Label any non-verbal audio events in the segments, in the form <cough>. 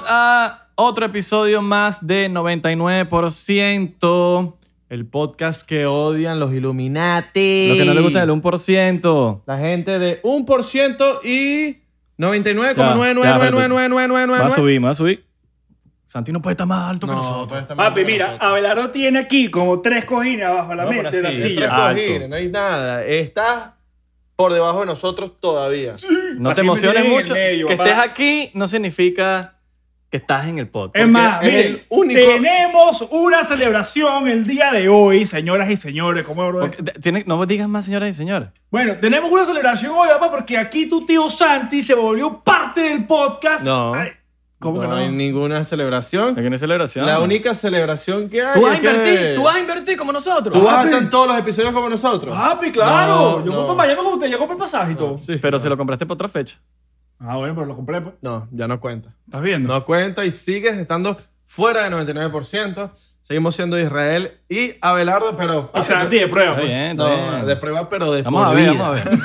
Bienvenidos a otro episodio más de 99%. El podcast que odian los Illuminati. Lo que no le gusta del 1%. La gente de 1% y Va a 99,9999999. subir, va a subir. Santi no puede estar más alto que No, nosotros. Papi, mira. Abelardo tiene aquí como tres cojines abajo de la No, pero de la así, silla. tres Alto. cojines, no hay nada. Estás por debajo de nosotros todavía. No Así te emociones me tienen en mucho. el medio, que papá. estés aquí no significa que estás en el podcast. Es más, miren, el único- tenemos una celebración el día de hoy, señoras y señores. ¿Cómo bro? Tiene- no me digas más, señoras y señores. Bueno, tenemos una celebración hoy, papá, porque aquí tu tío Santi se volvió parte del podcast. No. Ay, ¿Cómo no que no? hay ninguna celebración. Aquí no hay celebración. La única celebración que hay Tú vas a que- invertir, tú vas a invertir como nosotros. Tú vas a estar en todos los episodios como nosotros. Papi, claro. No, Yo no. compro para allá con usted, ya compré el pasaje y todo. Sí, pero se lo compraste por otra fecha. Ah, bueno, pero lo compré, pues. No, ya no cuenta. ¿Estás viendo? No cuenta y sigues estando fuera del 99%. Seguimos siendo Israel y Abelardo, pero... Y Santi de prueba, Está pues. bien, está No, bien. de prueba, pero de Vamos a ver, vida. vamos a ver.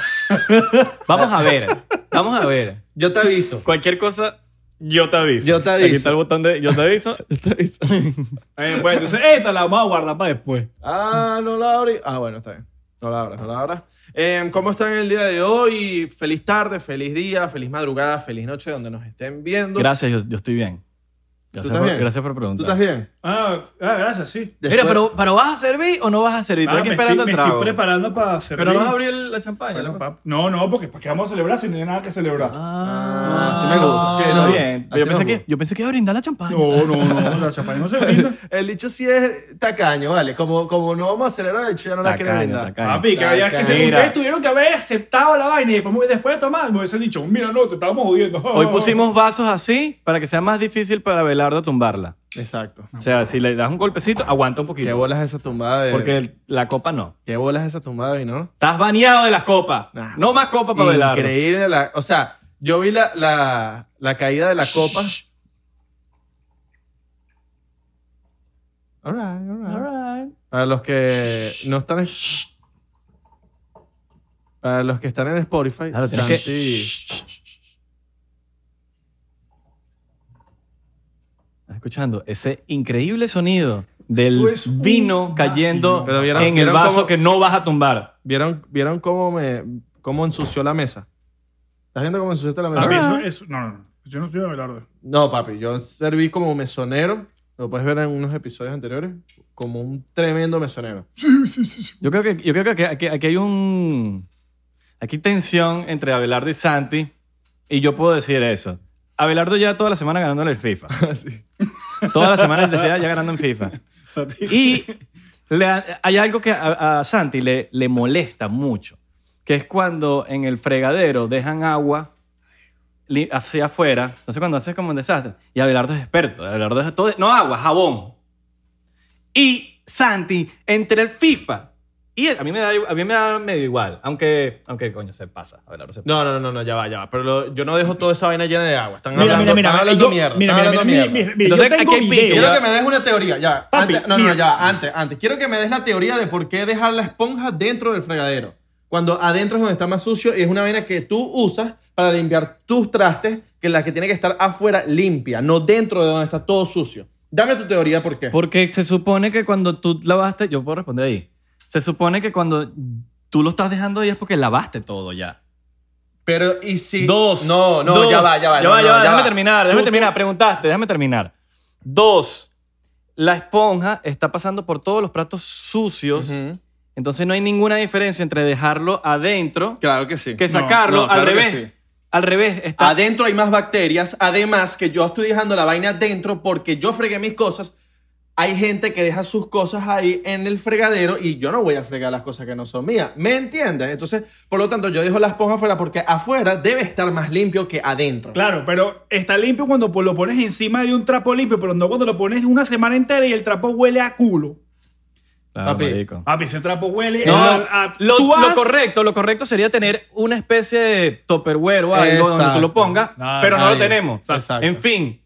<laughs> vamos a ver. Vamos a ver. Yo te aviso. Cualquier cosa, yo te aviso. Yo te Aquí aviso. está el botón de yo te aviso. <laughs> Yo te aviso. <laughs> Eh, bueno, entonces esta la vamos a guardar para después. ah, no la abrí. Ah, bueno, está bien. No la abras, no la abras. Eh, ¿Cómo están el día de hoy? Feliz tarde, feliz día, feliz madrugada, feliz noche, donde nos estén viendo. Gracias, yo, yo estoy bien. Gracias, estás por, bien? gracias por ¿Tú preguntar. estás bien? Ah, ah, gracias, sí. Mira, Después- pero, pero ¿vas a servir o no vas a servir? Estoy Ah, aquí me esperando estoy, el me trago. estoy preparando para servir. Pero no vas a abrir la champaña. Bueno, ¿no? pap- No, no, porque ¿para qué vamos a celebrar si no hay nada que celebrar? Ah, sí me gusta. Está Sí, no, bien. así Yo pensé, que, yo pensé que iba a brindar la champaña. No, no, no, la <laughs> champaña no se brinda. El dicho sí es tacaño, ¿vale? Como, como no vamos a acelerar, el dicho ya no la quiere Tacaño, brindar. tacaño. Papi, que, había- que se- Mira. ustedes tuvieron que haber aceptado la vaina y después, después de tomar me hubiesen dicho, mira, no, te estábamos jodiendo. Hoy <laughs> pusimos vasos así para que sea más difícil para Belardo tumbarla. Exacto. O sea, si le das un golpecito, aguanta un ¿Qué poquito. bolas esa tumbada de... Porque el- la copa no. ¿Qué bolas esa tumbada de no? Estás baneado de las copas. Nah. No más copa para Belardo. Increíble. La, o sea, yo vi la, la, la caída de la copa. All right, all right. Para los que no están en... Para los que están en Spotify. Claro, tienes que- Santi- ¿Estás escuchando? Ese increíble sonido del es vino cayendo. Pero vieron- en el vieron vaso cómo- que no vas a tumbar. ¿Vieron, ¿Vieron cómo, me, cómo ensució la mesa? ¿Estás viendo cómo ensució la mesa? Papi, eso, eso- no, no, no. Yo no soy Abelardo. No, papi, yo serví como mesonero. Lo puedes ver en unos episodios anteriores. Como un tremendo mesonero. Yo creo que, yo creo que aquí, aquí- aquí hay un. Aquí hay tensión entre Abelardo y Santi. Y yo puedo decir eso. Abelardo ya toda la semana ganándole el FIFA. <laughs> Toda la semana ya, ya ganando en FIFA. Y le hay algo que a, a Santi le, le molesta mucho, que es cuando en el fregadero dejan agua hacia afuera, entonces cuando haces como un desastre, y Abelardo es experto, Abelardo es todo, no agua, jabón. Y Santi entre el FIFA y a mí me da, a mí me da medio igual, aunque, aunque coño, se pasa, Abelardo se pasa. No, no, no, no, ya va, ya va. Pero lo- yo no dejo toda esa vaina llena de agua. Están Mira, hablando, mira, mira. están hablando yo- mierda. Mira, están mira, hablando mira, mierda. mira, mira, Entonces, yo tengo aquí hay pique, video. Quiero que me des una teoría, ya. Papi, Antes- no, no, mira. ya, antes, antes. Quiero que me des la teoría de por qué dejar la esponja dentro del fregadero. Cuando adentro es donde está más sucio y es una vaina que tú usas para limpiar tus trastes, que la que tiene que estar afuera limpia, no dentro de donde está todo sucio. Dame tu teoría por qué. Porque se supone que cuando tú lavaste, yo puedo responder ahí, se supone que cuando tú lo estás dejando ahí es porque lavaste todo ya. Pero, ¿y si...? Dos. No, no, Dos. ya va, ya va. Ya no, va, ya no, va. Déjame va. terminar, déjame Tú- terminar. Preguntaste, déjame terminar. Dos. La esponja está pasando por todos los platos sucios. Ujú. Entonces no hay ninguna diferencia entre dejarlo adentro Claro que sí. que sacarlo no, claro al que revés. sí. Al revés. Está, Adentro hay más bacterias. Además, que yo estoy dejando la vaina adentro porque yo fregué mis cosas. Hay gente que deja sus cosas ahí en el fregadero y yo no voy a fregar las cosas que no son mías. ¿Me entiendes? Entonces, por lo tanto, yo dejo la esponja afuera porque afuera debe estar más limpio que adentro. Claro, pero está limpio cuando lo pones encima de un trapo limpio, pero no cuando lo pones una semana entera y el trapo huele a culo. Claro, Papi. marico. Papi, ese trapo huele No, a, a- lo, tú lo correcto, lo correcto sería tener una especie de topperware o algo donde tú Exacto. lo pongas, No, pero no lo tenemos. Exacto. En fin,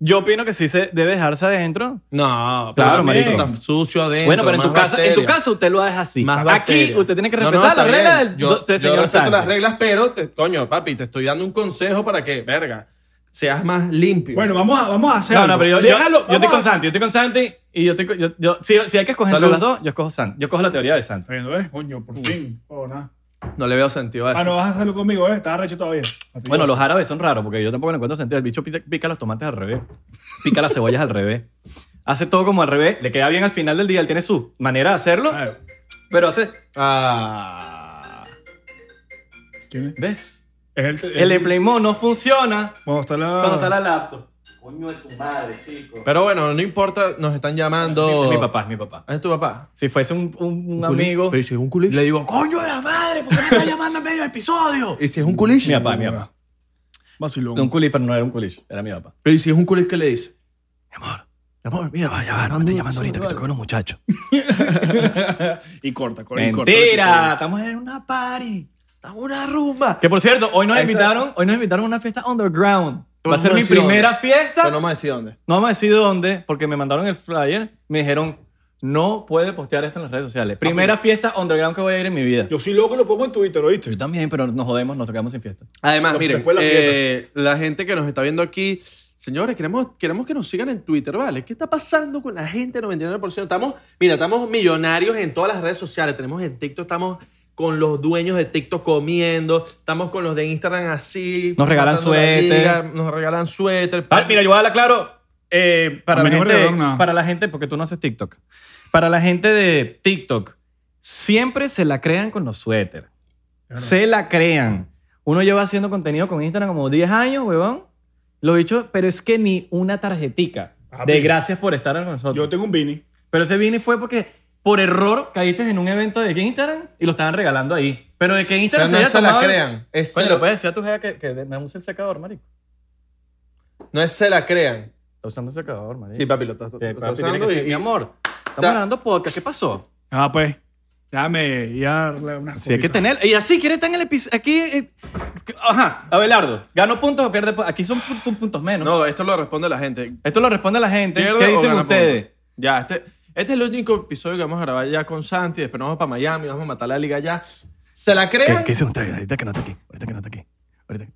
yo opino que sí se debe dejarse adentro. No, Claro, pero marico. Está sucio adentro. bueno, pero en más tu, casa, en tu casa usted lo deja así. Más Aquí bacterias. usted tiene que No, no, respetar regla bien. del, yo, yo señor respeto Santi. las reglas, pero, te- coño, papi, te estoy dando un consejo para que, verga, seas más limpio. Bueno, vamos a, vamos a hacer No, algo. no, pero yo, yo- Déjalo, yo estoy vamos con Santi, yo estoy con Santi y yo estoy yo- yo- si, si hay que escoger entre las dos, yo escojo Santi. Yo cojo la teoría de Santi. Bueno, ¿ves? Coño, por fin. Oh, nada. No le veo sentido a eso. Ah, no vas a hacerlo conmigo, ¿eh? Estás recho todavía. Bueno, los árabes son raros porque yo tampoco le encuentro sentido. El bicho pica, pica los tomates al revés, pica las cebollas al revés. Hace todo como al revés, le queda bien al final del día. Él tiene su manera de hacerlo, Ah, pero hace. Ah. ¿Quién es? ¿Ves? Es el, El Playmo no funciona Cuando está la... cuando está la laptop. Coño de su madre, chico. Pero bueno, no importa, nos están llamando. Es mi papá, es mi papá. ¿Es tu papá? Si fuese un, un- amigo, Pero ¿y si es un culish? le digo, coño de la madre, ¿por qué me estás llamando en medio del episodio? ¿Y si es un culish? Mi papá, mi papá. Vacilón. Un culish, pero no era un culish, era mi papá. Pero ¿y si es un culish qué le dice? Mi amor, mi amor, mira, vaya, va, no me estén llamando ahorita que con unos muchachos. <laughs> y corta, corta. y corta Mentira, estamos en una party. Estamos una rumba. Que por cierto, hoy nos invitaron, hoy nos invitaron a una fiesta underground. Pero Va a no ser mi decir primera dónde. fiesta. Pero no me decís dónde. No vamos a decir dónde, porque me mandaron el flyer. Me dijeron, no puede postear esto en las redes sociales. Primera fiesta underground que voy a ir en mi vida. Yo soy loco y lo pongo en Twitter, ¿oíste? Yo también, pero nos jodemos, nos quedamos sin fiesta. Además, miren, después la eh, la gente que nos está viendo aquí, señores, queremos, queremos que nos sigan en Twitter, ¿vale? ¿Qué está pasando con la gente 99%? Estamos, mira, estamos millonarios en todas las redes sociales. Tenemos en TikTok, estamos con los dueños de TikTok comiendo, estamos con los de Instagram así. Nos regalan suéter. liga, Nos regalan suéter. Ah, mira, yo voy a dar claro. eh, para, la gente, para la gente, porque tú no haces TikTok. Para la gente de TikTok, siempre se la crean con los suéteres. Se la crean. Uno lleva haciendo contenido con Instagram como 10 años, huevón. Lo dicho, pero es que ni una tarjetica Papi. de gracias por estar con nosotros. Yo tengo un Vini. Pero ese Vini fue porque por error caíste en un evento de Instagram y lo estaban regalando ahí. Pero de que Instagram Pero no haya se la tomado el- crean. Es Coño, se le lo- puedes decir a tu jefa que, que me use el secador, marico. No es se la crean. Está usando el secador, marico. Sí, papi, lo estás, Sí, tiene usando que y- ser, mi amor. Estamos sea- grabando podcast. ¿Qué pasó? Ah, pues. Déjame ir a darle una Sí, hay que tener. Y así, ¿quieres estar en el episodio? Aquí. eh, ajá, Abelardo. ¿Gano puntos o pierde puntos? Aquí son pu- puntos menos. No, esto lo responde la gente. Esto lo responde la gente. ¿Pierde ¿Qué o dicen ustedes? Ya, este, este es el único episodio que vamos a grabar ya con Santi. Después nos vamos para Miami, vamos a matar la liga ya. ¿Se la ¿Qué, crean? qué dicen ustedes? Ahorita que no está aquí. Ahorita que no está aquí. Ahorita.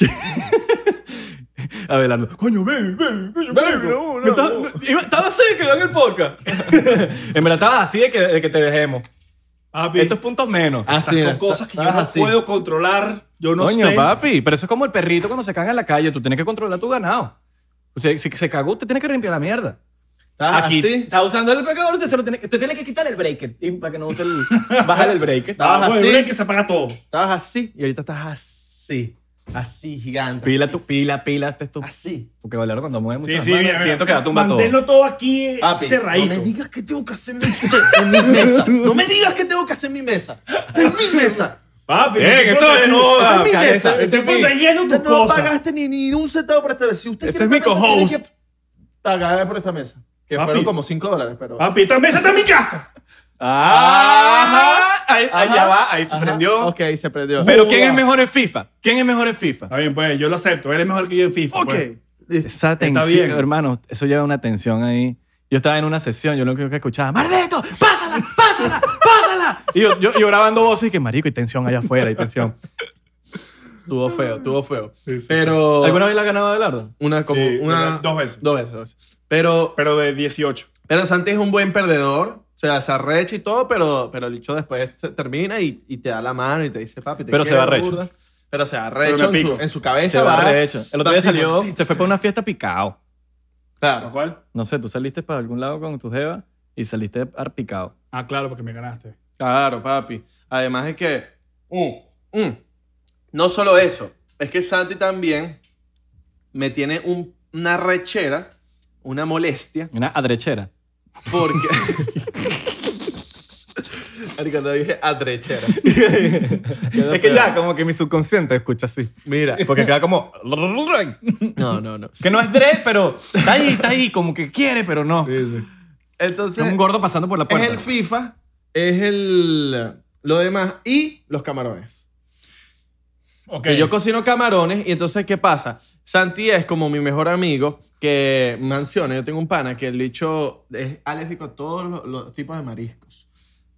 <laughs> Abelardo. Coño, ven, ven, coño, ven. no, estaba- no. iba- Estaba así que en el podcast. <laughs> en verdad estabas así de que, de que te dejemos. Papi, Estos puntos menos. Ah, estas sí, son cosas que yo no así. puedo controlar. Yo no Coño, sé. papi, pero eso es como el perrito cuando se caga en la calle. Tú tienes que controlar tu ganado. O sea, si se cagó, usted tiene que limpiar la mierda. ¿Estás Aquí así? está usando el pecador, usted, se lo tiene, usted tiene que quitar el breaker y para que no use el. <laughs> bajar el breaker. Estabas Ah, pues, así. ven que se apaga todo. Estabas así y ahorita estás así. Así, gigante. Pila así. tu pila, pila, este es tu. Así. Porque Valero cuando mueve mucho Sí, sí, manos, mira, mira. siento que da tumba todo. Manténlo todo aquí eh, Papi, cerradito. no me digas que tengo que hacer mi, en mi mesa. No me digas que tengo que hacer mi mesa. Es mi mesa. Papi, Bien, ese esto es te- no, es mi mesa. ese- ese Estoy es mi- protegiendo Usted tu no cosa. pagaste ni, ni un centavo por esta mesa. Si usted Ese es mi co-host. que Pagar por esta mesa. Que Papi. fueron como 5 dólares, pero. Papi, esta mesa está en mi casa. Ajá. Ahí, Ajá. ya va, ahí se Ajá. prendió. Ok, se prendió. Pero. ¿quién es mejor en FIFA? ¿Quién es mejor en FIFA? Está bien, pues yo lo acepto. Él es mejor que yo en FIFA. Ok. pues. Esa Está tensión, bien. hermano, eso lleva una tensión ahí. Yo estaba en una sesión, yo lo único que escuchaba, ¡Mardeto! ¡Pásala! ¡Pásala! ¡Pásala! Y yo, yo, yo grabando voces y que, marico, hay tensión allá afuera, hay tensión. Estuvo feo, estuvo feo. Sí, sí, pero. ¿Alguna vez la ha ganado Abelardo? Una como. Sí, una, dos veces. Dos veces, dos veces. Pero. Pero de 18. Pero Santi es un buen perdedor. O sea, se arrecha y todo, pero, pero el dicho después termina y, y te da la mano y te dice, papi, te Pero se va arrecho. Pero se va arrecho en su, en su cabeza. Se va rehecho. El otro día salió, se fue para una fiesta picado. Claro. ¿Cuál? No sé, tú saliste para algún lado con tu jeva y saliste ar picado. Ah, claro, porque me ganaste. Claro, papi. Además es que. mm, mm, no solo eso. Es que Santi también me tiene un- una rechera, una molestia, Una adrechera. porque. <laughs> No dije adrechera. es que ya, como que mi subconsciente escucha así. Mira. Porque queda como... No, no, no. Que no es Dre, pero está ahí, está ahí, como que quiere, pero no. Entonces. Es un gordo pasando por la Es puerta. el FIFA, es el. Lo demás y los camarones. Ok. Que yo cocino camarones y entonces, ¿qué pasa? Santi es como mi mejor amigo que menciona, yo tengo un pana que el dicho es alérgico a todos los, los tipos de mariscos.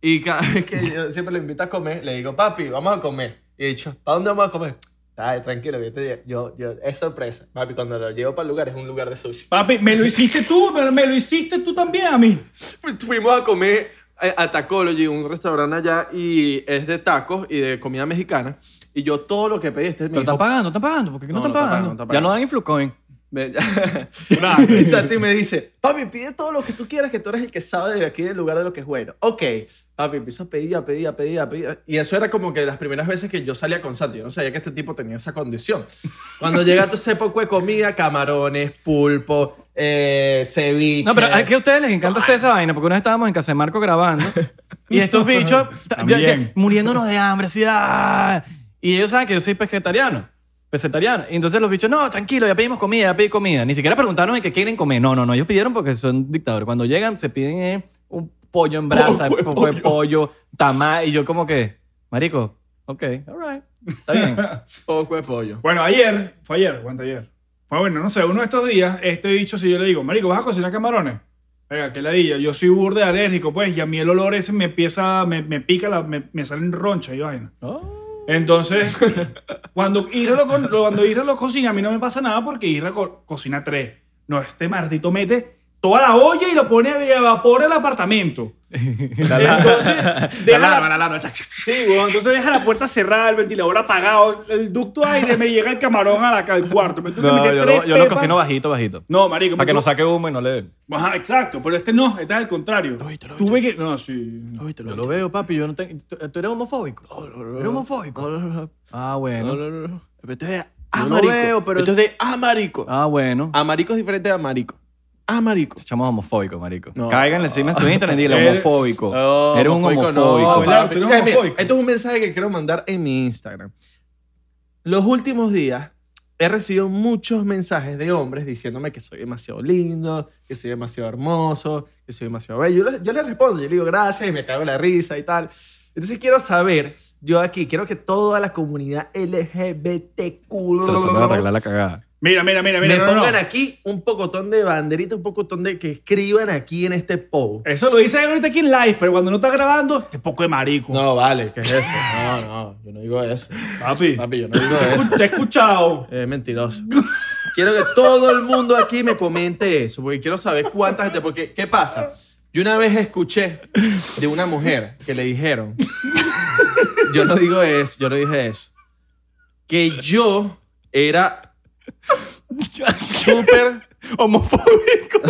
Y cada <laughs> vez que yo siempre lo invito a comer, le digo, papi, vamos a comer. Y he dicho, ¿a dónde vamos a comer? Ay, tranquilo, yo, te- yo, yo- es sorpresa. Papi, cuando lo llevo para el lugar, es un lugar de sushi. Papi, me lo hiciste tú, me, me lo hiciste tú también a mí. Fu- Fuimos a comer eh, a Tacology, un restaurante allá, y es de tacos y de comida mexicana. Y yo todo lo que pedí, este me Pero dijo, están pagando, están pagando. ¿Por qué no, No, están no están pagando? pagando, Ya no dan Influcoin. Y <laughs> <laughs> Santi me dice, papi, pide todo lo que tú quieras, que tú eres el que sabe de aquí del lugar de lo que es bueno. Ok, papi, empiezo a pedir, a pedir, a pedir, a pedir. Y eso era como que las primeras veces que yo salía con Santi. Yo no sabía que este tipo tenía esa condición. Cuando llega todo ese poco de comida, camarones, pulpo, eh, ceviche. No, pero es que a ustedes les encanta hacer esa vaina, porque una vez estábamos en Casa de Marco grabando y estos <laughs> bichos ya- ya muriéndonos de hambre, así, ah, y ellos saben que yo soy pesquetariano, vegetariano. Y entonces los bichos, no, tranquilo, ya pedimos comida, ya pedí comida. Ni siquiera preguntaron en qué quieren comer. No, no, no, ellos pidieron porque son dictadores. Cuando llegan, se piden eh, un pollo en brasa, Poco de poco de pollo. pollo, tamal, y yo como que, marico, ok, all right, está bien. <laughs> Poco de pollo. Bueno, ayer, fue ayer, ¿cuánto ayer? Fue bueno, no sé, uno de estos días, este dicho, si yo le digo, Marico, ¿vas a cocinar camarones? Venga, qué ladilla, yo soy burde alérgico, pues, y a mí el olor ese me empieza, me, me pica, la, me, me salen ronchas y vaina. Entonces, <laughs> cuando Isra, lo, con- cuando Isra lo cocina, a mí no me pasa nada porque Isra co- cocina tres. No, este martito mete toda la olla y lo pone a vapor el apartamento. <laughs> Entonces, deja la, Sí, weón, entonces deja la puerta cerrada, el ventilador apagado, el ducto aire, me llega el camarón a la, al cuarto. Me tengo que No, meter yo, tres lo, yo lo pepas. cocino bajito, bajito. No, marico. Para que no saque humo y no le dé. Ajá, exacto, pero este no, este es el contrario. Tuve que... No, sí. Yo lo veo, papi. Yo no tengo. ¿Tú, eres homofóbico? ¿Eres homofóbico? Ah, bueno. No, no, no. Esto es amarico. lo veo, pero- Esto es de amarico. Ah, bueno. Amarico es diferente de amarico. Amarico. Echamos homofóbico, marico. No. Cáiganle encima en su <laughs> internet y dile homofóbico. No, Eres un homofóbico no, papi. Tú eres Eh, mira, homofóbico. esto es un mensaje que quiero mandar en mi Instagram. Los últimos días he recibido muchos mensajes de hombres diciéndome que soy demasiado lindo, que soy demasiado hermoso, que soy demasiado bello. Yo, le- yo les respondo, yo le digo gracias y me cago en la risa y tal. Entonces quiero saber, yo aquí, quiero que toda la comunidad LGBTQ Pero te voy a arreglar la cagada. Mira, mira, mira, mira. me no, pongan no. aquí un pocotón de banderita, un pocotón de que escriban aquí en este post. Eso lo dice ahorita aquí en live, pero cuando no está grabando, este poco de marico. No, vale, ¿qué es eso? No, no, yo no digo eso. Papi, Papi, yo no digo eso. te he escuchado. Es mentiroso. Quiero que todo el mundo aquí me comente eso, porque quiero saber cuánta gente. Porque, ¿qué pasa? Yo una vez escuché de una mujer que le dijeron. Yo no digo eso, yo no dije eso. Que yo era súper Homofóbico.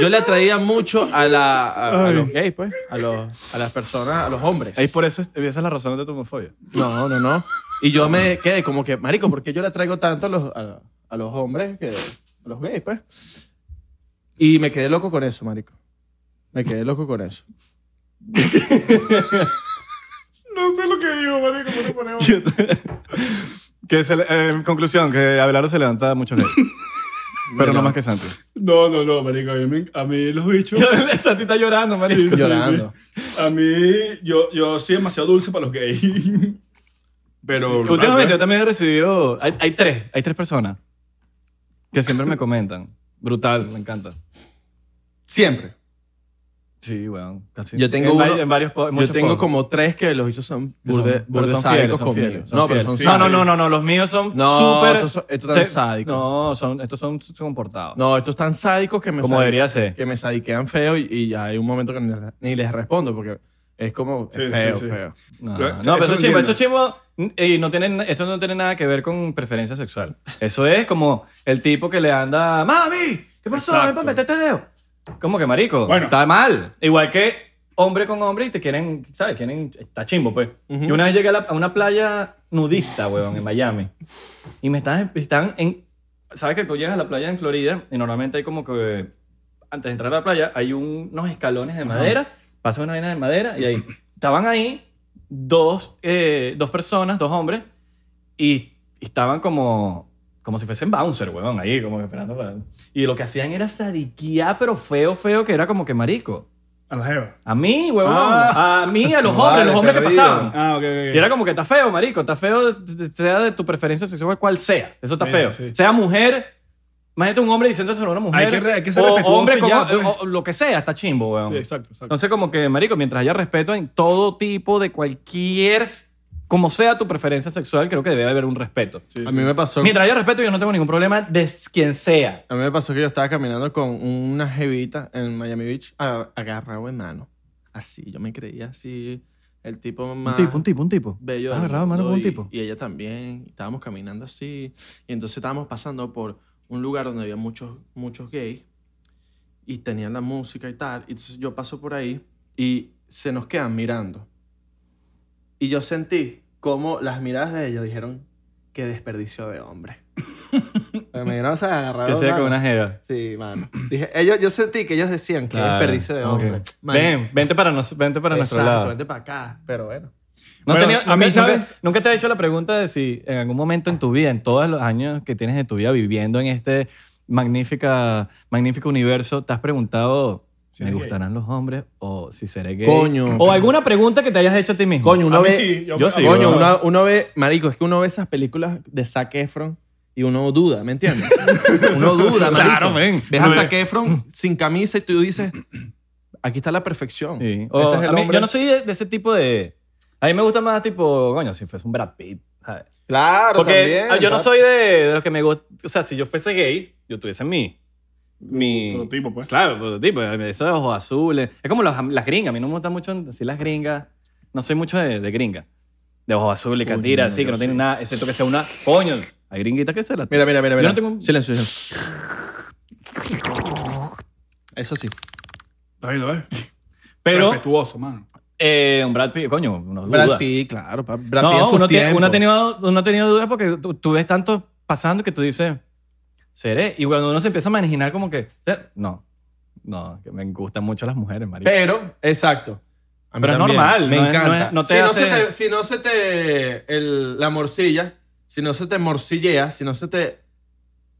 Yo le atraía mucho a, la, a, a los gays, pues. A, los, a las personas, a los hombres. Ahí por eso, esa es la razón de tu homofobia. No, no, no. Y yo me quedé como que, marico, ¿por qué yo le atraigo tanto a los, a, a los hombres que a los gays, pues? Y me quedé loco con eso, marico. Me quedé loco con eso. <laughs> No sé lo que digo, marico, pero ponemos. Que se le- eh, en conclusión, que Abelardo se levanta mucho gay. <laughs> Pero no más que Santi. No, no, no, marico. A mí, me- a mí los bichos... <laughs> Santi está llorando, marico. Llorando. A mí, yo, yo soy demasiado dulce para los gays. <laughs> Pero... Últimamente yo también he recibido... Hay, hay tres, hay tres personas que siempre me comentan. Brutal, me encanta. Siempre. Sí, weón. Casi. Yo tengo en, uno- en varios Yo tengo como tres que los bichos son burde, burde son sádicos fieles, son conmigo. fieles, son no, pero son no, no, sádicos. no, no, no, los míos son No, súper... estos son- estos están se- sádicos. No, son, estos son comportados. No, estos tan sádicos que me Como debería ser. Que me sadiquean feo y, y ya hay un momento que ni, ni les respondo porque es como Sí, es feo, sí, sí. feo. No, Pero, no, pero eso eso es chimbo, y no tienen, eso no tiene nada que ver con preferencia sexual. Eso es como el tipo que le anda, mami, ¿qué pasó? Ven para meterte dedo. Como que marico, Bueno. está mal. Igual que hombre con hombre y te quieren, ¿sabes? Quieren, está chimbo, pues. Ujú. Y una vez llegué a, la- a una playa nudista, weón, en Miami. Y me están, están en, ¿sabes que tú llegas a la playa en Florida y normalmente hay como que, antes de entrar a la playa, hay un- unos escalones de madera, pasa una vaina de madera y ahí, estaban ahí dos, eh, dos personas, dos hombres, y estaban como, como si fuesen bouncer, weón, ahí, como que esperando para... Y lo que hacían era sadiquear, pero feo, feo, que era como que marico. A la jeva. A mí, huevón. Ah. A mí, a los <laughs> Vale, hombres, los hombres que pasaban. Ah, ok, ok. Y era como que está feo, marico. Está feo, sea de tu preferencia sexual, cual sea. Eso está Sí, feo. sí, sí. Sea mujer, imagínate un hombre diciendo eso a una mujer. Hay que re- hay que ser o respetuoso hombre como, ya, pues. o lo que sea, está chimbo, weón. Sí, exacto, exacto. Entonces, como que, marico, mientras haya respeto en todo tipo de cualquier como sea tu preferencia sexual, creo que debe haber un respeto. Sí, A sí. mí me pasó... Mientras haya respeto, yo no tengo ningún problema de quien sea. A mí me pasó que yo estaba caminando con una jevita en Miami Beach agarrado en mano. Así, yo me creía así, el tipo más Un tipo, un tipo, un tipo. bello ¿Estás del agarrado de mano con un y- tipo? Y ella también. Estábamos caminando así. Y entonces estábamos pasando por un lugar donde había muchos, muchos gays. Y tenían la música y tal. Y entonces yo paso por ahí y se nos quedan mirando. Y yo sentí como las miradas de ellos dijeron, qué desperdicio de hombre. <laughs> me miraron, se agarraron. Que sea con una jeva. Sí, mano. Dije, ellos, yo sentí que ellos decían que Claro, desperdicio de hombre. Man, Ven, vente para, nos- vente para nuestro exacto, lado. vente para acá. Pero bueno. ¿No Bueno, tenido- a mí, ¿sabes? Nunca te he hecho la pregunta de si en algún momento en tu vida, en todos los años que tienes de tu vida viviendo en este magnífica, magnífico universo, te has preguntado si me eres gay. gustarán los hombres o si seré gay? Coño. O alguna pregunta que te hayas hecho a ti mismo. Coño, A uno mí ve, sí, yo sí, coño, weón. uno, uno ve, marico, es que uno ve esas películas de Zac Efron y uno duda, ¿me entiendes? <laughs> uno duda, marico. Claro, ven. Ves a Zac Efron <clears throat> sin camisa y tú dices, aquí está la perfección. Sí. Este O, es el a mí- yo no soy de, de ese tipo de... A mí me gusta más tipo, coño, si fuese un Brad Pitt. ¿sabes? Claro, Porque también. yo no claro. soy de, de los que me gusta... O sea, si yo fuese gay, yo tuviese mi... Mi... Prototipo, pues. Claro, prototipo. Eso de ojos azules. Es como las, las gringas. A mí no me gusta mucho decir las gringas. No soy mucho de, de gringa. De ojos azules, catira, no, así, que yo no tienen sí. nada, excepto que sea una... Coño, hay gringuitas que se la... Mira, mira, mira. Yo mira. no tengo un- Silencio, silencio. Eso sí. Está bien, ¿ves? Pero Respetuoso, mano. eh, un Brad Pitt, coño, uno duda. Brad Pitt, claro. pa- Brad Pitt en No, sus uno, tiene- tiempos. uno ha tenido, uno ha tenido dudas porque tú, tú ves tanto pasando que tú dices, seré. Y cuando uno se empieza a imaginar como que, "Ser- no, no, que me gustan mucho las mujeres, marico. Pero, exacto. A mí Pero es normal, Me no es- encanta. no es- no te si, no se te, si no se te. el- la morcilla, si no se te morcillea, si no se te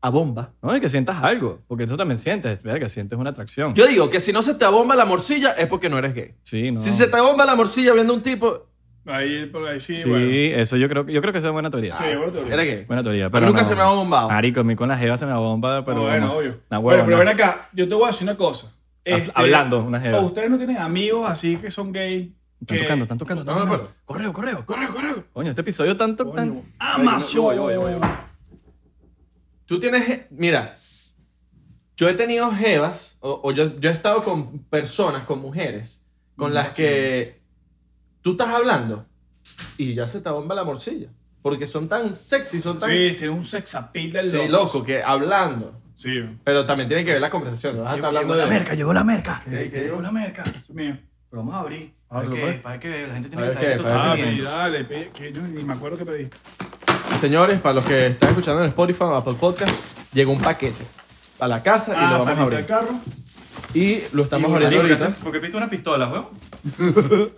abomba. No, y que sientas algo, porque tú también sientes, verga, sientes una atracción. Yo digo que si no se te abomba la morcilla es porque no eres gay. sí, no. Si se te abomba la morcilla viendo un tipo, Ahí, por ahí sí, Sí, bueno. eso yo creo, que- yo creo que eso es buena teoría. Sí, bueno, teoría. eres gay. Buena teoría, pero nunca no. se me ha bombado. Marico, a mí con la jeva se me bomba, pero No, bueno, vamos, obvio. una bueno, pero no. ven acá, yo te voy a decir una cosa. Este, Hablando, una jeva. ¿O ustedes no tienen amigos así que son gay? Están que- tocando, están tocando. No, no. Correo, correo. Correo, correo. Coño, este episodio tanto, Coño. tan... Voy. Tú tienes. Mira, yo he tenido jevas, o, o yo, yo he estado con personas, con mujeres, con las que tú estás hablando y ya se te bomba la morcilla. Porque son tan sexy, son tan. Sí, tiene un sex appeal del Sí, loco, que hablando. Sí, Pero también tiene que ver la conversación. ¿no? Vas a estar hablando llegó la de. merca, llegó la merca. ¿Qué, qué? Llegó la merca. es mío. Pero vamos a abrir. Ah, ¿Para ¿lo qué? puedes? ¿Para qué? La gente tiene A que ver saber qué, que tú para estás Ah, ver dale, pedí, que yo ni me acuerdo que pedí. Señores, para los que están escuchando en Spotify o Apple Podcast, llegó un paquete a la casa y Ah, lo vamos a para abrir. limpiar el carro. Y lo estamos abriendo ahorita. ¿Por qué piste una pistola, weón? <laughs>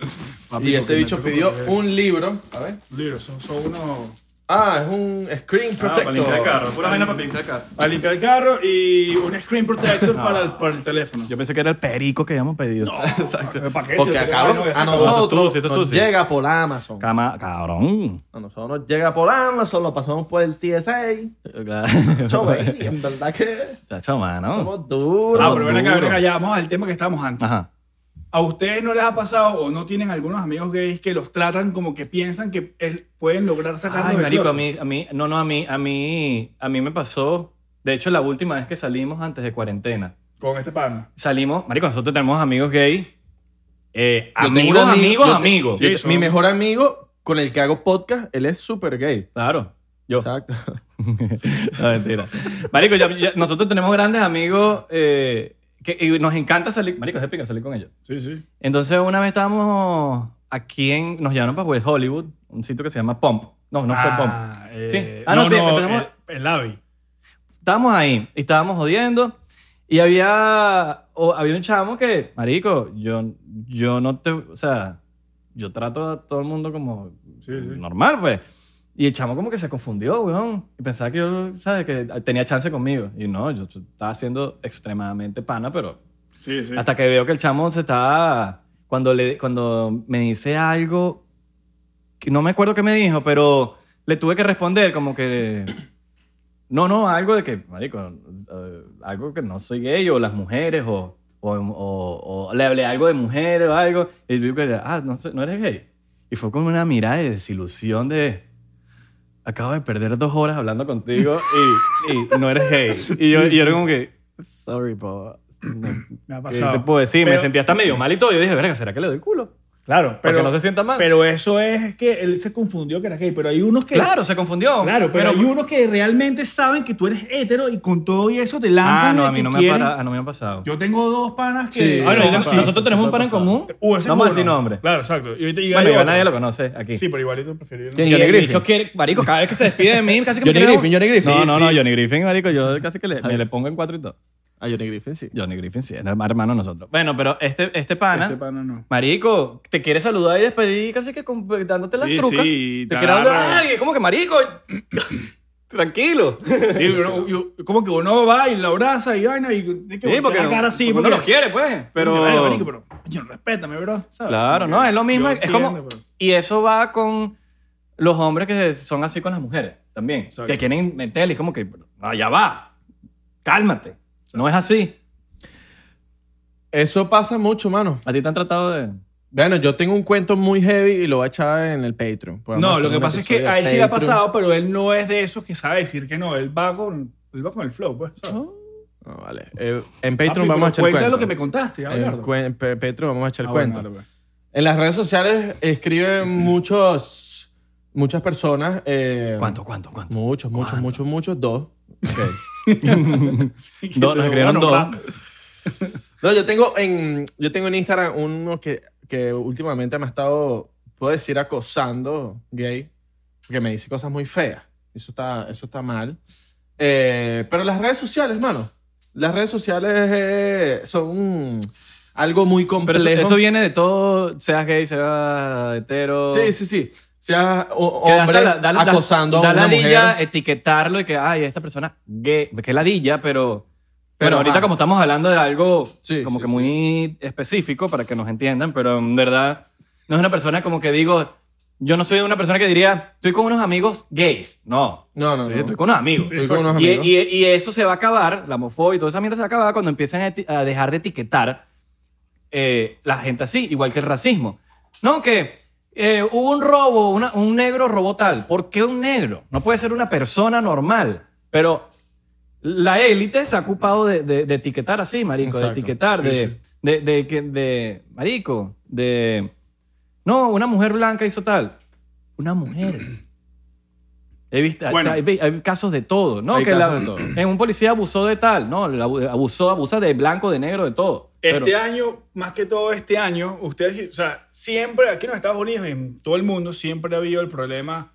Y este bicho pidió un libro. A ver. Libros, son, son unos... Ah, es un screen Ah, para protector. limpiar el carro. Pura vaina para limpiar el carro. Para limpiar el carro y un screen protector <laughs> para, el, para el teléfono. Yo pensé que era el perico que habíamos pedido. <laughs> Exacto. ¿Para qué? Porque acá usted- bueno, a nosotros nos sí. llega por Amazon. Cama, cabrón. A nosotros nos llega por Amazon, lo pasamos por el TSA. Cho, baby, en <laughs> verdad que Chacho, mano. somos duros. Ah, pero ven acá, ven duro. acá, ya vamos al tema que estábamos antes. Ajá. ¿A ustedes no les ha pasado o no tienen algunos amigos gays que los tratan como que piensan que él- pueden lograr sacarlos Ay, del marico, a mí, a mí, no, no, a mí, a mí, a mí me pasó, de hecho, la última vez que salimos antes de cuarentena, Con este pana. salimos, marico, nosotros tenemos amigos gay, eh, amigos, amigos, yo te- amigos. Sí, Mi mejor amigo con el que hago podcast, él es súper gay. Claro, yo. Exacto. <laughs> no, mentira. Marico, ya- ya- nosotros tenemos grandes amigos eh, que y nos encanta salir, marico, es épico salir con ellos. Sí, sí. Entonces, una vez estábamos aquí en, nos llevaron para West Hollywood, un sitio que se llama Pump. No, no fue Pump. Ah, eh, Sí. Ah, no, no, no, empezamos- el, el Avi. estábamos ahí y estábamos jodiendo y había, o- había un chamo que, marico, yo, yo no te, o sea, yo trato a todo el mundo como Sí, sí. normal, pues. Y el chamo como que se confundió, weón. Y pensaba que yo, ¿sabes? Que tenía chance conmigo. Y no, yo estaba siendo extremadamente pana, pero Sí, sí. hasta que veo que el chamo se estaba, cuando, le, cuando me dice algo, que no me acuerdo qué me dijo, pero le tuve que responder como que... No, no, algo de que, marico, eh, algo que no soy gay o las mujeres o, o, o- o le hablé algo de mujeres o algo y yo digo que, ah, no, no eres gay. Y fue con una mirada de desilusión de... Acabo de perder dos horas hablando contigo y, y no eres gay. Y yo, y yo era como que... Sorry, po. <clears throat> Me ha ¿Qué pasado. te puedo decir? me sentía hasta medio mal y todo. Yo dije, verga, ¿será que le doy culo? Claro, Para pero, que no se sienta mal. pero eso es que él se confundió que era gay. Pero hay unos que. claro, se confundió. Claro, pero, hay unos que realmente saben que tú eres hétero y con todo y eso te lanzan. Ah, no, a mí no me, ha quieren- para- ah, no me ha pasado. Yo tengo dos panas que. Sí, Ah, nosotros tenemos un pan en común. Uh, ese Vamos a decir nombre. Claro, exacto. Y ahorita- y Bueno, hay igual otro. nadie lo conoce aquí. Sí, pero igualito preferí. Johnny Griffin. quiere, marico, cada vez que se despide de mí, casi que me Johnny Griffin, Johnny Griffin. No, no, no, Johnny Griffin, marico, yo casi que le, me le pongo en cuatro y todo. Ah, Johnny Griffin, sí. Johnny Griffin, sí, es hermano de nosotros. Bueno, pero este, este pana, Este pana no. marico, te quiere saludar y despedir casi que con- dándote las Sí, trucas. sí, te te quiere hablar, agarra. ay, como que marico, <coughs> tranquilo. Sí, uno- <laughs> yo- como que uno va y la abraza y vaina y que Sí, porque, la cara así. porque uno porque- los quiere, pues. Pero, Bueno, marico, pero, coño, respétame, bro. ¿sabes? Claro, no, es lo mismo. Yo es como, entiendo, pero- y eso va con los hombres que son así con las mujeres también. Exacto. Que quieren meterle, y como que, no, ya va, cálmate. No es así. Eso pasa mucho, mano. A ti te han tratado de... Bueno, yo tengo un cuento muy heavy y lo voy a echar en el Patreon. Podemos No, lo que pasa es que a él sí le ha Patreon. pasado, pero él no es de esos que sabe decir que no. Él va con, él va con el flow, pues. ¿sabes? No, vale. Eh, en Patreon Papi, vamos a echar cuenta cuento. lo que me contaste, En Abelardo. Patreon vamos a echar Ah, bueno, cuento. pues. En las redes sociales escriben muchos, muchas personas. eh, ¿Cuánto, cuánto, cuánto? Muchos, muchos, ¿Cuánto? muchos, muchos. Dos. Ok. <laughs> <laughs> Dos, nos escribieron Bueno, dos. bra- No, yo tengo en, yo tengo en Instagram uno que, que últimamente me ha estado, puedo decir, acosando gay, que me dice cosas muy feas. Eso está, eso está mal. Eh, pero las redes sociales, mano, las redes sociales eh, son algo muy Pero complejo. eso, eso viene de todo, seas gay, seas hetero. Sí, sí, sí. Sea o- Que da hombre la- da- da- acosando da a una ladilla mujer. etiquetarlo y que, ay, esta persona gay, que ladilla, pero... Pero Pero, ahorita ajá. como estamos hablando de algo Sí, como sí, que sí. muy específico para que nos entiendan, pero en verdad no es una persona como que digo, yo no soy una persona que diría, estoy con unos amigos gays. No, No, no, no. estoy con unos amigos. Estoy con unos Y, amigos. y- y eso se va a acabar, la homofobia y toda esa mierda se va a acabar cuando empiecen a, a dejar de etiquetar eh, la gente así, igual que el racismo. No, que eh, hubo un robo, una- un negro robó tal. ¿Por qué un negro? No puede ser una persona normal. Pero la élite se ha ocupado de, de- de etiquetar así, marico, de etiquetar, Sí, de, sí. De, de, que- de, marico, de... No, una mujer blanca hizo tal. Una mujer. He visto, o Bueno. sea, hay, hay casos de todo, ¿no? Hay que la- casos de todo. En un policía abusó de tal, ¿no? Abusó, abusa de blanco, de negro, de todo. Este Pero- año, más que todo este año, ustedes, o sea, siempre aquí en los Estados Unidos y en todo el mundo siempre ha habido el problema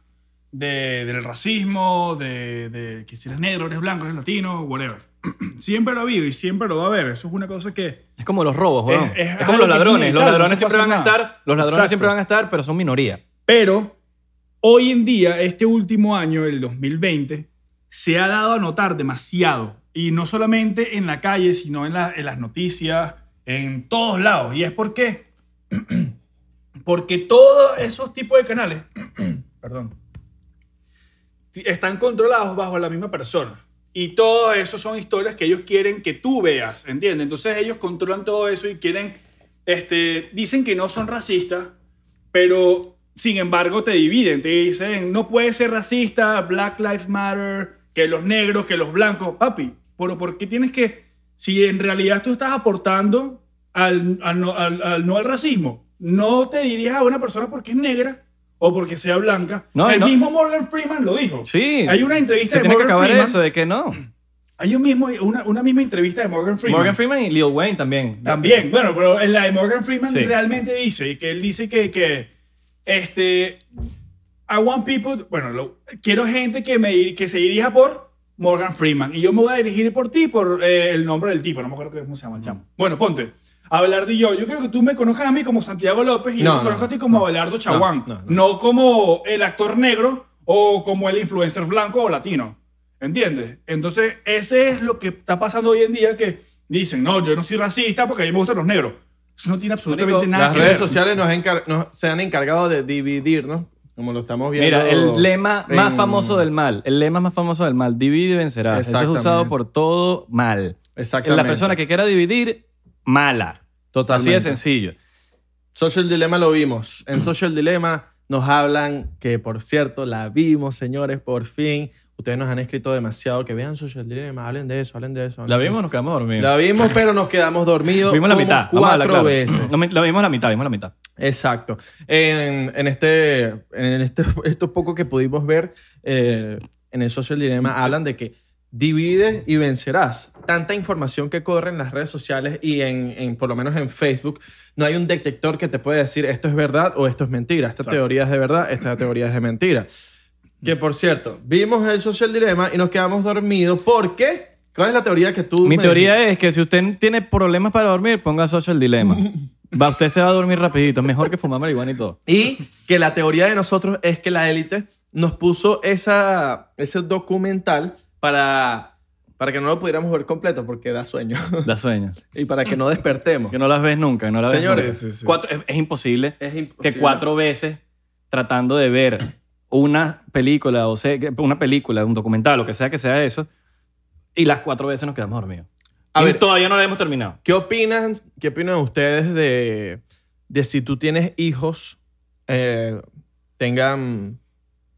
de- del racismo, de, de que si eres negro, eres blanco, eres latino, whatever. <clears throat> siempre lo ha habido y siempre lo va a haber. Eso es una cosa que... Es como los robos, weón. Es- Es, es como los ladrones. Los ladrones no siempre van a estar, los ladrones Exacto. siempre van a estar, pero son minoría. Pero hoy en día, este último año, el 2020, se ha dado a notar demasiado. Y no solamente en la calle, sino en, la- en las noticias, en todos lados. ¿Y es por qué? <clears throat> Porque todos esos tipos de canales, <clears throat> perdón, están controlados bajo la misma persona. Y todo eso son historias que ellos quieren que tú veas, ¿entiendes? Entonces ellos controlan todo eso y quieren, este, dicen que no son racistas, pero sin embargo te dividen, te dicen, no puedes ser racista, Black Lives Matter, que los negros, que los blancos, papi, pero ¿por qué tienes que, si en realidad tú estás aportando al, al no, al- al no al racismo, no te dirijas a una persona porque es negra o porque sea blanca? No, El no. mismo Morgan Freeman lo dijo. Sí. Hay una entrevista Se de tiene que Morgan acabar Freeman. eso de que no. Hay un mismo, una, una misma entrevista de Morgan Freeman. Morgan Freeman y Lil Wayne también. También, bueno, pero en la de Morgan Freeman Sí. realmente dice, y que él dice que, que este, I want people, bueno, lo- quiero gente que, me, que se dirija por Morgan Freeman, y yo me voy a dirigir por ti, por eh, el nombre del tipo, no me acuerdo cómo se llama el chamo. Bueno, ponte, Abelardo y yo, yo creo que tú me conozcas a mí como Santiago López y yo No, te no, conozco a no, ti como no. Abelardo Chaguán, No, no, no, como el actor negro o como el influencer blanco o latino. ¿Entiendes? Entonces, ese es lo que está pasando hoy en día que dicen, no, yo no soy racista porque a mí me gustan los negros. Eso no tiene absolutamente Marico, nada Las que redes ver. sociales nos, nos- se han encargado de dividir, ¿no? Como lo estamos viendo. Mira, el lema más famoso del mal, el lema más famoso del mal, divide y vencerás. Eso es usado por todo mal. Exactamente. La persona que quiera dividir, mala. Totalmente. Así de sencillo. Social Dilemma lo vimos. En <clears throat> Social Dilemma nos hablan que, por cierto, la vimos, señores, por fin. Ustedes nos han escrito demasiado que vean Social Dilemma, hablen de eso, hablen de eso. hablen La de vimos, eso. nos quedamos dormidos. La vimos, pero nos quedamos dormidos. vimos la como mitad. vamos a hablar Cuatro claro. veces. No, la vimos la mitad, vimos la mitad. Exacto. En, en este, en este, esto poco que pudimos ver eh, en el Social Dilemma, hablan de que divide y vencerás. Tanta información que corre en las redes sociales y en, en- por lo menos en Facebook, no hay un detector que te puede decir esto es verdad o esto es mentira. Esta Exacto. teoría es de verdad, esta teoría es de mentira. Que por cierto, vimos el Social Dilemma y nos quedamos dormidos porque... ¿Cuál es la teoría que tú Mi me teoría es que si usted tiene problemas para dormir, ponga Social Dilemma. Va, usted se va a dormir rapidito. Es mejor que fumar marihuana y todo. <laughs> Y que la teoría de nosotros es que la élite nos puso esa, ese documental para, para que no lo pudiéramos ver completo porque da sueño <laughs> Da sueño. y para que no despertemos. Que no las ves nunca. No las ves Señores, nunca. sí, sí. Cuatro- es, es imposible Es que cuatro veces tratando de ver una película, o sea, una película, un documental, lo que sea que sea eso, y las cuatro veces nos quedamos dormidos. A y ver. todavía no la hemos terminado. ¿Qué opinan, qué opinan ustedes de, de si tú tienes hijos, eh, tengan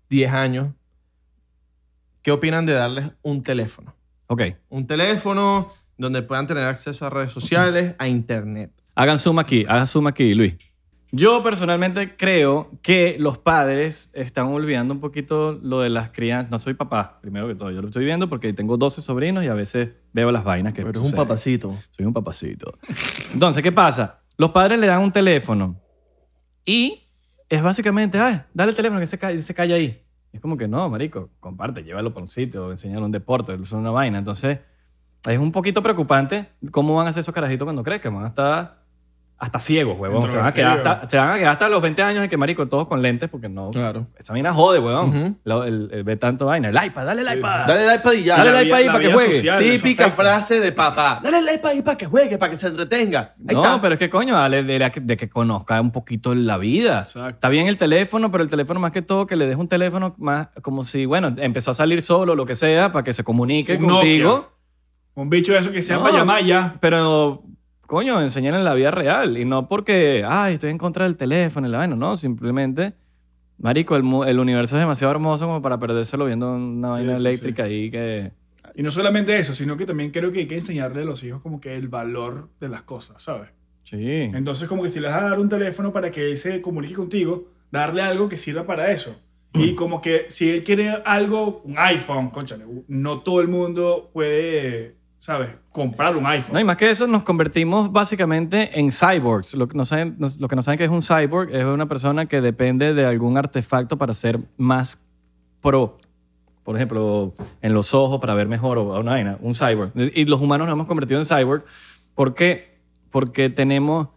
10 años, qué opinan de darles un teléfono? Ok. Un teléfono donde puedan tener acceso a redes sociales, a internet. Hagan zoom aquí, hagan zoom aquí, Luis. Yo personalmente creo que los padres están olvidando un poquito lo de las crianzas. No soy papá, primero que todo. Yo lo estoy viendo porque tengo 12 sobrinos y a veces veo las vainas que Pero es un suceden. papacito. Soy un papacito. Entonces, ¿qué pasa? Los padres le dan un teléfono y es básicamente, ah, dale el teléfono que se calla, se calla ahí. Y es como que no, marico, comparte, llévalo por un sitio, enseñale un deporte, es una vaina. Entonces, es un poquito preocupante cómo van a ser esos carajitos cuando crezcan. Van a estar hasta ciegos, huevón. Se van, a quedar hasta, se van a quedar hasta los 20 años en que, marico, todos con lentes porque no... Claro. Esa vaina jode, huevón. Lo- el, el- ve tanto vaina. El iPad, dale el iPad. Dale el iPad y ya. Dale el iPad ahí para que juegue. Típica frase de papá. <laughs> Dale el iPad ahí para que juegue, para que se entretenga. Ahí no, está. pero es que coño, dale de, la- de que conozca un poquito la vida. Exacto. Está bien el teléfono, pero el teléfono más que todo que le des un teléfono más como si, bueno, empezó a salir solo, lo que sea, para que se comunique Un contigo. Nokia. Un bicho de eso que sea No, para llamar ya. Pero, coño, enseñar en la vida real. Y no porque, ay, estoy en contra del teléfono y la vaina. No, simplemente, marico, el, mu- el universo es demasiado hermoso como para perdérselo viendo una Sí, vaina sí, eléctrica ahí que... Y no solamente eso, sino que también creo que hay que enseñarle a los hijos como que el valor de las cosas, ¿sabes? Sí. Entonces como que si le vas a dar un teléfono para que él se comunique contigo, darle algo que sirva para eso. Y <clears throat> como que si él quiere algo, un iPhone, conchale, no todo el mundo puede, ¿sabes? Comprar un iPhone. No, y más que eso, nos convertimos básicamente en cyborgs. Lo que, no saben, lo que no saben que es un cyborg es una persona que depende de algún artefacto para ser más pro. Por ejemplo, en los ojos para ver mejor o una vaina, un cyborg. Y los humanos nos hemos convertido en cyborg. ¿Por? Porque tenemos,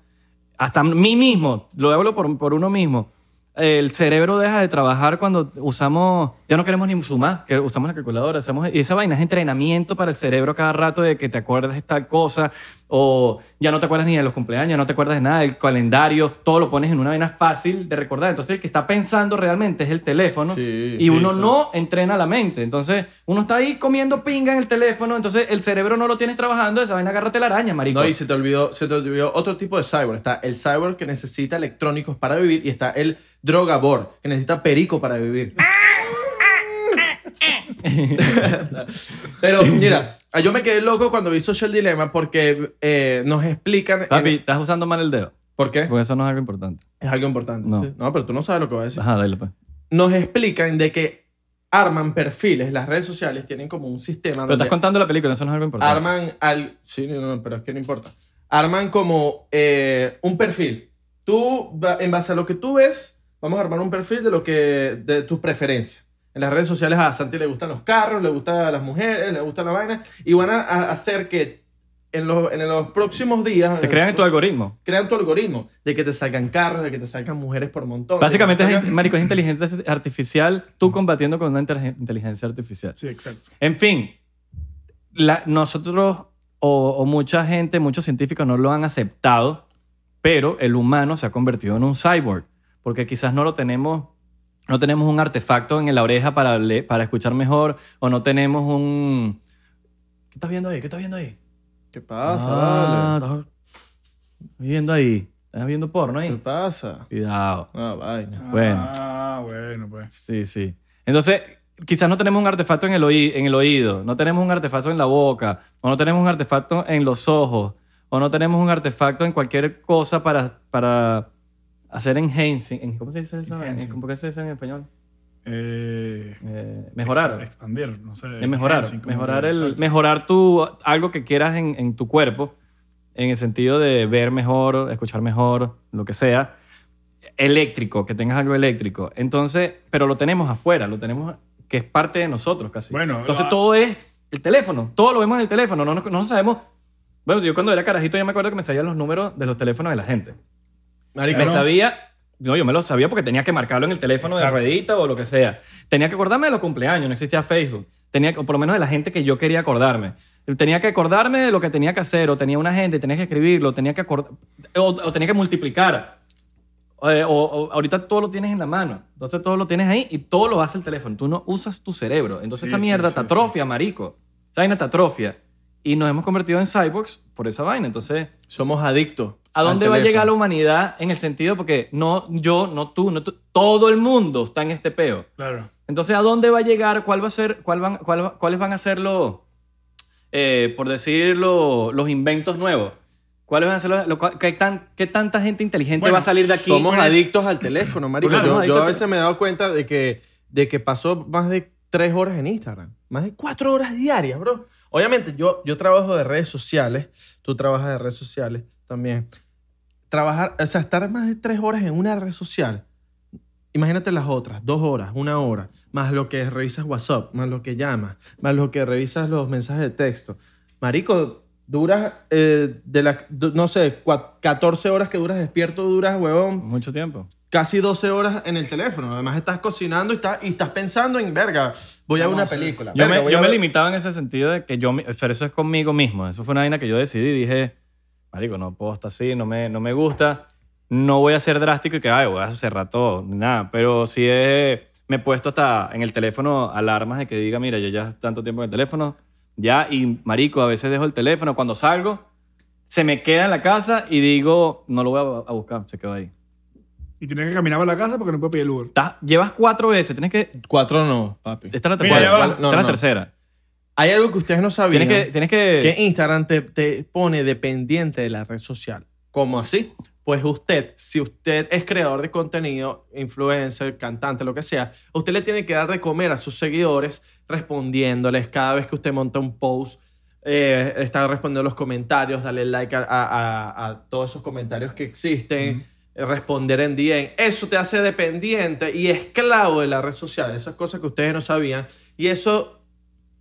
hasta mí mismo, lo hablo por, por uno mismo, el cerebro deja de trabajar cuando usamos, ya no queremos ni sumar, que usamos la calculadora, hacemos, y esa vaina es entrenamiento para el cerebro cada rato de que te acuerdes de tal cosa, o ya no te acuerdas ni de los cumpleaños, no te acuerdas de nada, del calendario, todo lo pones en una vaina fácil de recordar. Entonces el que está pensando realmente es el teléfono, Sí, y sí, uno no entrena la mente. Entonces uno está ahí comiendo pinga en el teléfono, entonces el cerebro no lo tienes trabajando, esa vaina agárrate la araña, marico. No, y se te, olvidó, se te olvidó otro tipo de cyborg. Está el cyborg que necesita electrónicos para vivir y está el drogabor que necesita perico para vivir. <laughs> Pero mira, yo me quedé loco cuando vi Social Dilemma porque eh, nos explican... Papi, en- estás usando mal el dedo, ¿Por qué? porque eso no es algo importante. Es algo importante. No. ¿sí? No, pero tú no sabes lo que voy a decir. Ajá, dale pues. Nos explican de que arman perfiles, las redes sociales tienen como un sistema Pero estás contando la película, eso no es algo importante. arman al... Sí, no, no, pero es que no importa. Arman como eh, un perfil. Tú, va- en base a lo que tú ves, vamos a armar un perfil de lo que de tus preferencias. En las redes sociales a Santi le gustan los carros, le gustan las mujeres, le gusta la vaina y van a, a hacer que en los, en los próximos días Te crean en tu algoritmo. crean tu algoritmo de que te salgan carros, de que te salgan mujeres por montón. Básicamente, te es, salgan- marico, es inteligencia artificial, tú combatiendo con una inteligen- inteligencia artificial. Sí, exacto. En fin, la- nosotros o, o mucha gente, muchos científicos no lo han aceptado, pero el humano se ha convertido en un cyborg, porque quizás no lo tenemos, no tenemos un artefacto en la oreja para, le- para escuchar mejor, o no tenemos un... ¿Qué estás viendo ahí? ¿Qué estás viendo ahí? ¿Qué pasa? Ah, Dale. estás- viendo ahí. ¿Estás viendo porno ¿Qué ahí? pasa? Cuidado. Ah, vaina. Bueno. Ah, bueno, pues. Sí, sí. Entonces, quizás no tenemos un artefacto en el, oí- en el oído, no tenemos un artefacto en la boca, o no tenemos un artefacto en los ojos, o no tenemos un artefacto en cualquier cosa para, para hacer enhancing. en- ¿Cómo se dice eso? Enhancing. ¿Cómo se dice en español? Eh, Eh, mejorar. Expandir, no sé. Mejorar. Mejorar, que- el, mejorar tu, algo que quieras en, en tu cuerpo, en el sentido de ver mejor, escuchar mejor, lo que sea. Eléctrico, que tengas algo eléctrico. Entonces, pero lo tenemos afuera, lo tenemos que es parte de nosotros casi. Bueno, Entonces lo- todo es el teléfono, todo lo vemos en el teléfono, no, no, no sabemos. Bueno, yo cuando era carajito yo me acuerdo que me sabían los números de los teléfonos de la gente. Marico, Me Claro. sabía, no, yo me lo sabía porque tenía que marcarlo en el teléfono Exacto. de ruedita o lo que sea. Tenía que acordarme de los cumpleaños, no existía Facebook. Tenía, o por lo menos de la gente que yo quería acordarme. Tenía que acordarme de lo que tenía que hacer, o tenía una gente, tenía que escribirlo, tenía que acordar, o, o tenía que multiplicar. Eh, o, o ahorita todo lo tienes en la mano. Entonces todo lo tienes ahí y todo lo hace el teléfono. Tú no usas tu cerebro. Entonces Sí, esa sí, mierda sí, te atrofia, marico. Esa vaina te atrofia. Y nos hemos convertido en cyborgs por esa vaina. Entonces, somos adictos. ¿A dónde va a llegar la humanidad en el sentido? Porque no yo, no tú, no tú, todo el mundo está en este peo. Claro. Entonces, ¿a dónde va a llegar? ¿Cuál va a ser, cuál van, cuál ¿Cuáles van a ser los, eh, por decirlo, los inventos nuevos? ¿Cuáles van a ser los, lo cual- qué, tan, qué tanta gente inteligente Bueno, va a salir de aquí? Somos Pues- adictos al teléfono, marico. Claro, yo, yo a veces me he dado cuenta de que, de que pasó más de tres horas en Instagram. Más de cuatro horas diarias, bro. Obviamente, yo, yo trabajo de redes sociales. Tú trabajas de redes sociales también. Trabajar, o sea, estar más de tres horas en una red social. Imagínate las otras, dos horas, una hora, más lo que revisas WhatsApp, más lo que llamas, más lo que revisas los mensajes de texto. Marico, duras, eh, de la, no sé, cua- 14 horas que duras despierto, duras, huevón, Mucho tiempo. casi 12 horas en el teléfono. Además estás cocinando y estás, y estás pensando en, verga, voy a ver una película. Yo, verga, me, yo me limitaba en ese sentido de que yo, me- pero eso es conmigo mismo. Eso fue una vaina que yo decidí. Dije, marico, no puedo estar así, no me, no me gusta. No voy a ser drástico y que, ay, voy a cerrar todo, ni nada. Pero sí he, me he puesto hasta en el teléfono alarmas de que diga, mira, yo ya tanto tiempo en el teléfono, ya, y marico, a veces dejo el teléfono. Cuando salgo, se me queda en la casa y digo, no lo voy a, a buscar, se quedó ahí. Y tienes que caminar para la casa porque no puedes pedir el Uber. Estás- llevas cuatro veces, tienes que... Cuatro no, papi. Esta es la Mira, tercera. ya va. esta No, es la no. tercera. Hay algo que ustedes no sabían. Tienes que... Tienes que, que Instagram te, te pone dependiente de la red social. ¿Cómo así? Pues usted, si usted es creador de contenido, influencer, cantante, lo que sea, usted le tiene que dar de comer a sus seguidores respondiéndoles cada vez que usted monta un post, eh, está respondiendo los comentarios, darle like a, a- a- a todos esos comentarios que existen, eh, responder en DM. Eso te hace dependiente y esclavo de la red social. Esas cosas que ustedes no sabían. Y eso,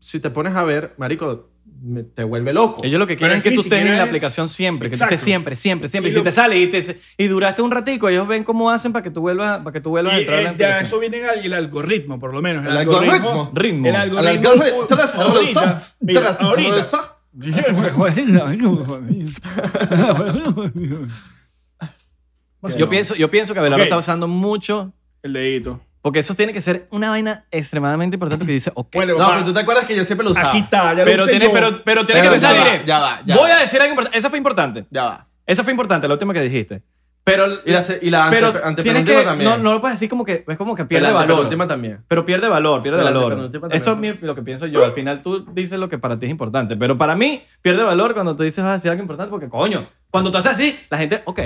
si te pones a ver, marico, me- te vuelve loco. Ellos lo que quieren es es que que tú estés en la aplicación siempre, que tú Exacto. estés siempre, siempre, siempre. Y, Y si lo- te sale y, te- y duraste un ratico, ellos ven cómo hacen para que tú vuelvas, para que tú vuelvas a Y entrar a la eh, ya eso viene en el, el algoritmo, por lo menos. El algoritmo. Ritmo. El Al algoritmo. algoritmo, tras- mira, tras- ahorita. <laughs> Yo pienso, yo pienso que Abelardo Ok. está usando mucho, El dedito. Porque eso tiene que ser una vaina extremadamente importante que dice, ok. Bueno, No, pero tú te acuerdas que yo siempre lo usaba. aquí está, ya lo pero, usé tiene, yo. pero, pero tiene que Pero pensar, ya va, mire, ya va, ya voy va. a decir algo importante. Esa fue importante. Ya va. Esa fue importante, la última que dijiste. Pero, Y la, y la pero ante- tienes que, también. no, no lo puedes decir como que, es como que Pero pierde la valor. antepenúltima también. Pero pierde valor, pierde Pero valor. Esto es mi- lo que pienso yo. Al final tú dices lo que para ti es importante. Pero para mí, pierde valor cuando tú dices vas a decir algo importante porque, coño, cuando tú haces así, la gente, ok,